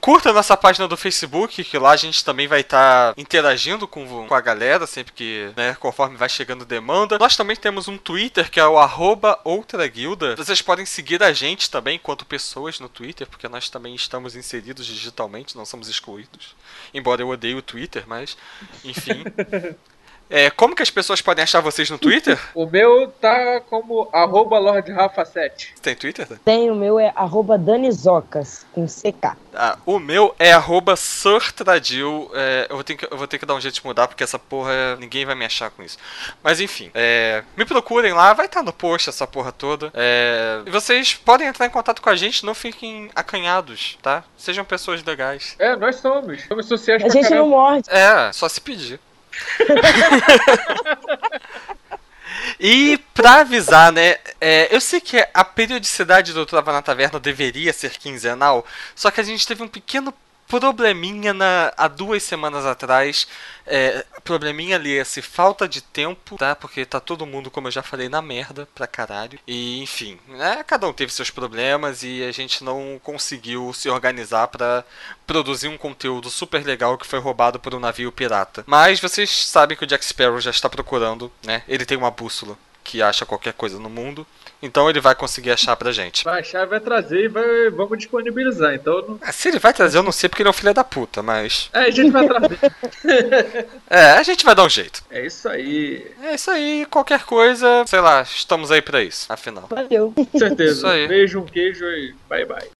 Curta nossa página do Facebook, que lá a gente também vai estar tá interagindo com, com a galera, sempre que, né, conforme vai chegando demanda. Nós também temos um Twitter, que é o arroba Outra Guilda. Vocês podem seguir a gente também, enquanto pessoas no Twitter, porque nós também estamos inseridos digitalmente, não somos excluídos. Embora eu odeie o Twitter, mas, enfim. É, como que as pessoas podem achar vocês no Twitter? o meu tá como arroba LordRafa7. Tem Twitter? Tá? Tem, o meu é arroba Danizocas, com CK. Ah, o meu é arroba Surtradil. É, eu, vou ter que, eu vou ter que dar um jeito de mudar, porque essa porra, ninguém vai me achar com isso. Mas enfim, é, me procurem lá, vai estar tá no post essa porra toda. É, e vocês podem entrar em contato com a gente, não fiquem acanhados, tá? Sejam pessoas legais. É, nós somos. Somos sociais A gente caramba. não morde. É, só se pedir. E pra avisar, né? É, eu sei que a periodicidade do Trava na Taverna deveria ser quinzenal, só que a gente teve um pequeno probleminha na, há duas semanas atrás. É, probleminha ali, esse falta de tempo, tá? Porque tá todo mundo, como eu já falei, na merda pra caralho. E enfim, né? Cada um teve seus problemas e a gente não conseguiu se organizar para produzir um conteúdo super legal que foi roubado por um navio pirata. Mas vocês sabem que o Jack Sparrow já está procurando, né? Ele tem uma bússola que acha qualquer coisa no mundo. Então ele vai conseguir achar pra gente. Vai achar, vai trazer e vai, vamos disponibilizar. Então não... é, Se ele vai trazer, eu não sei porque ele é um filho da puta, mas. É, a gente vai trazer. é, a gente vai dar um jeito. É isso aí. É isso aí, qualquer coisa, sei lá, estamos aí pra isso, afinal. Valeu. Com certeza. Isso aí. Beijo, um queijo e bye bye.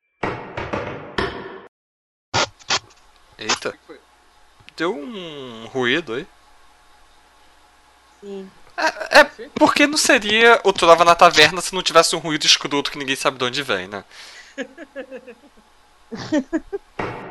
Eita. Deu um ruído aí. Sim. É, é, porque não seria o Trova na Taverna se não tivesse um ruído escroto que ninguém sabe de onde vem, né?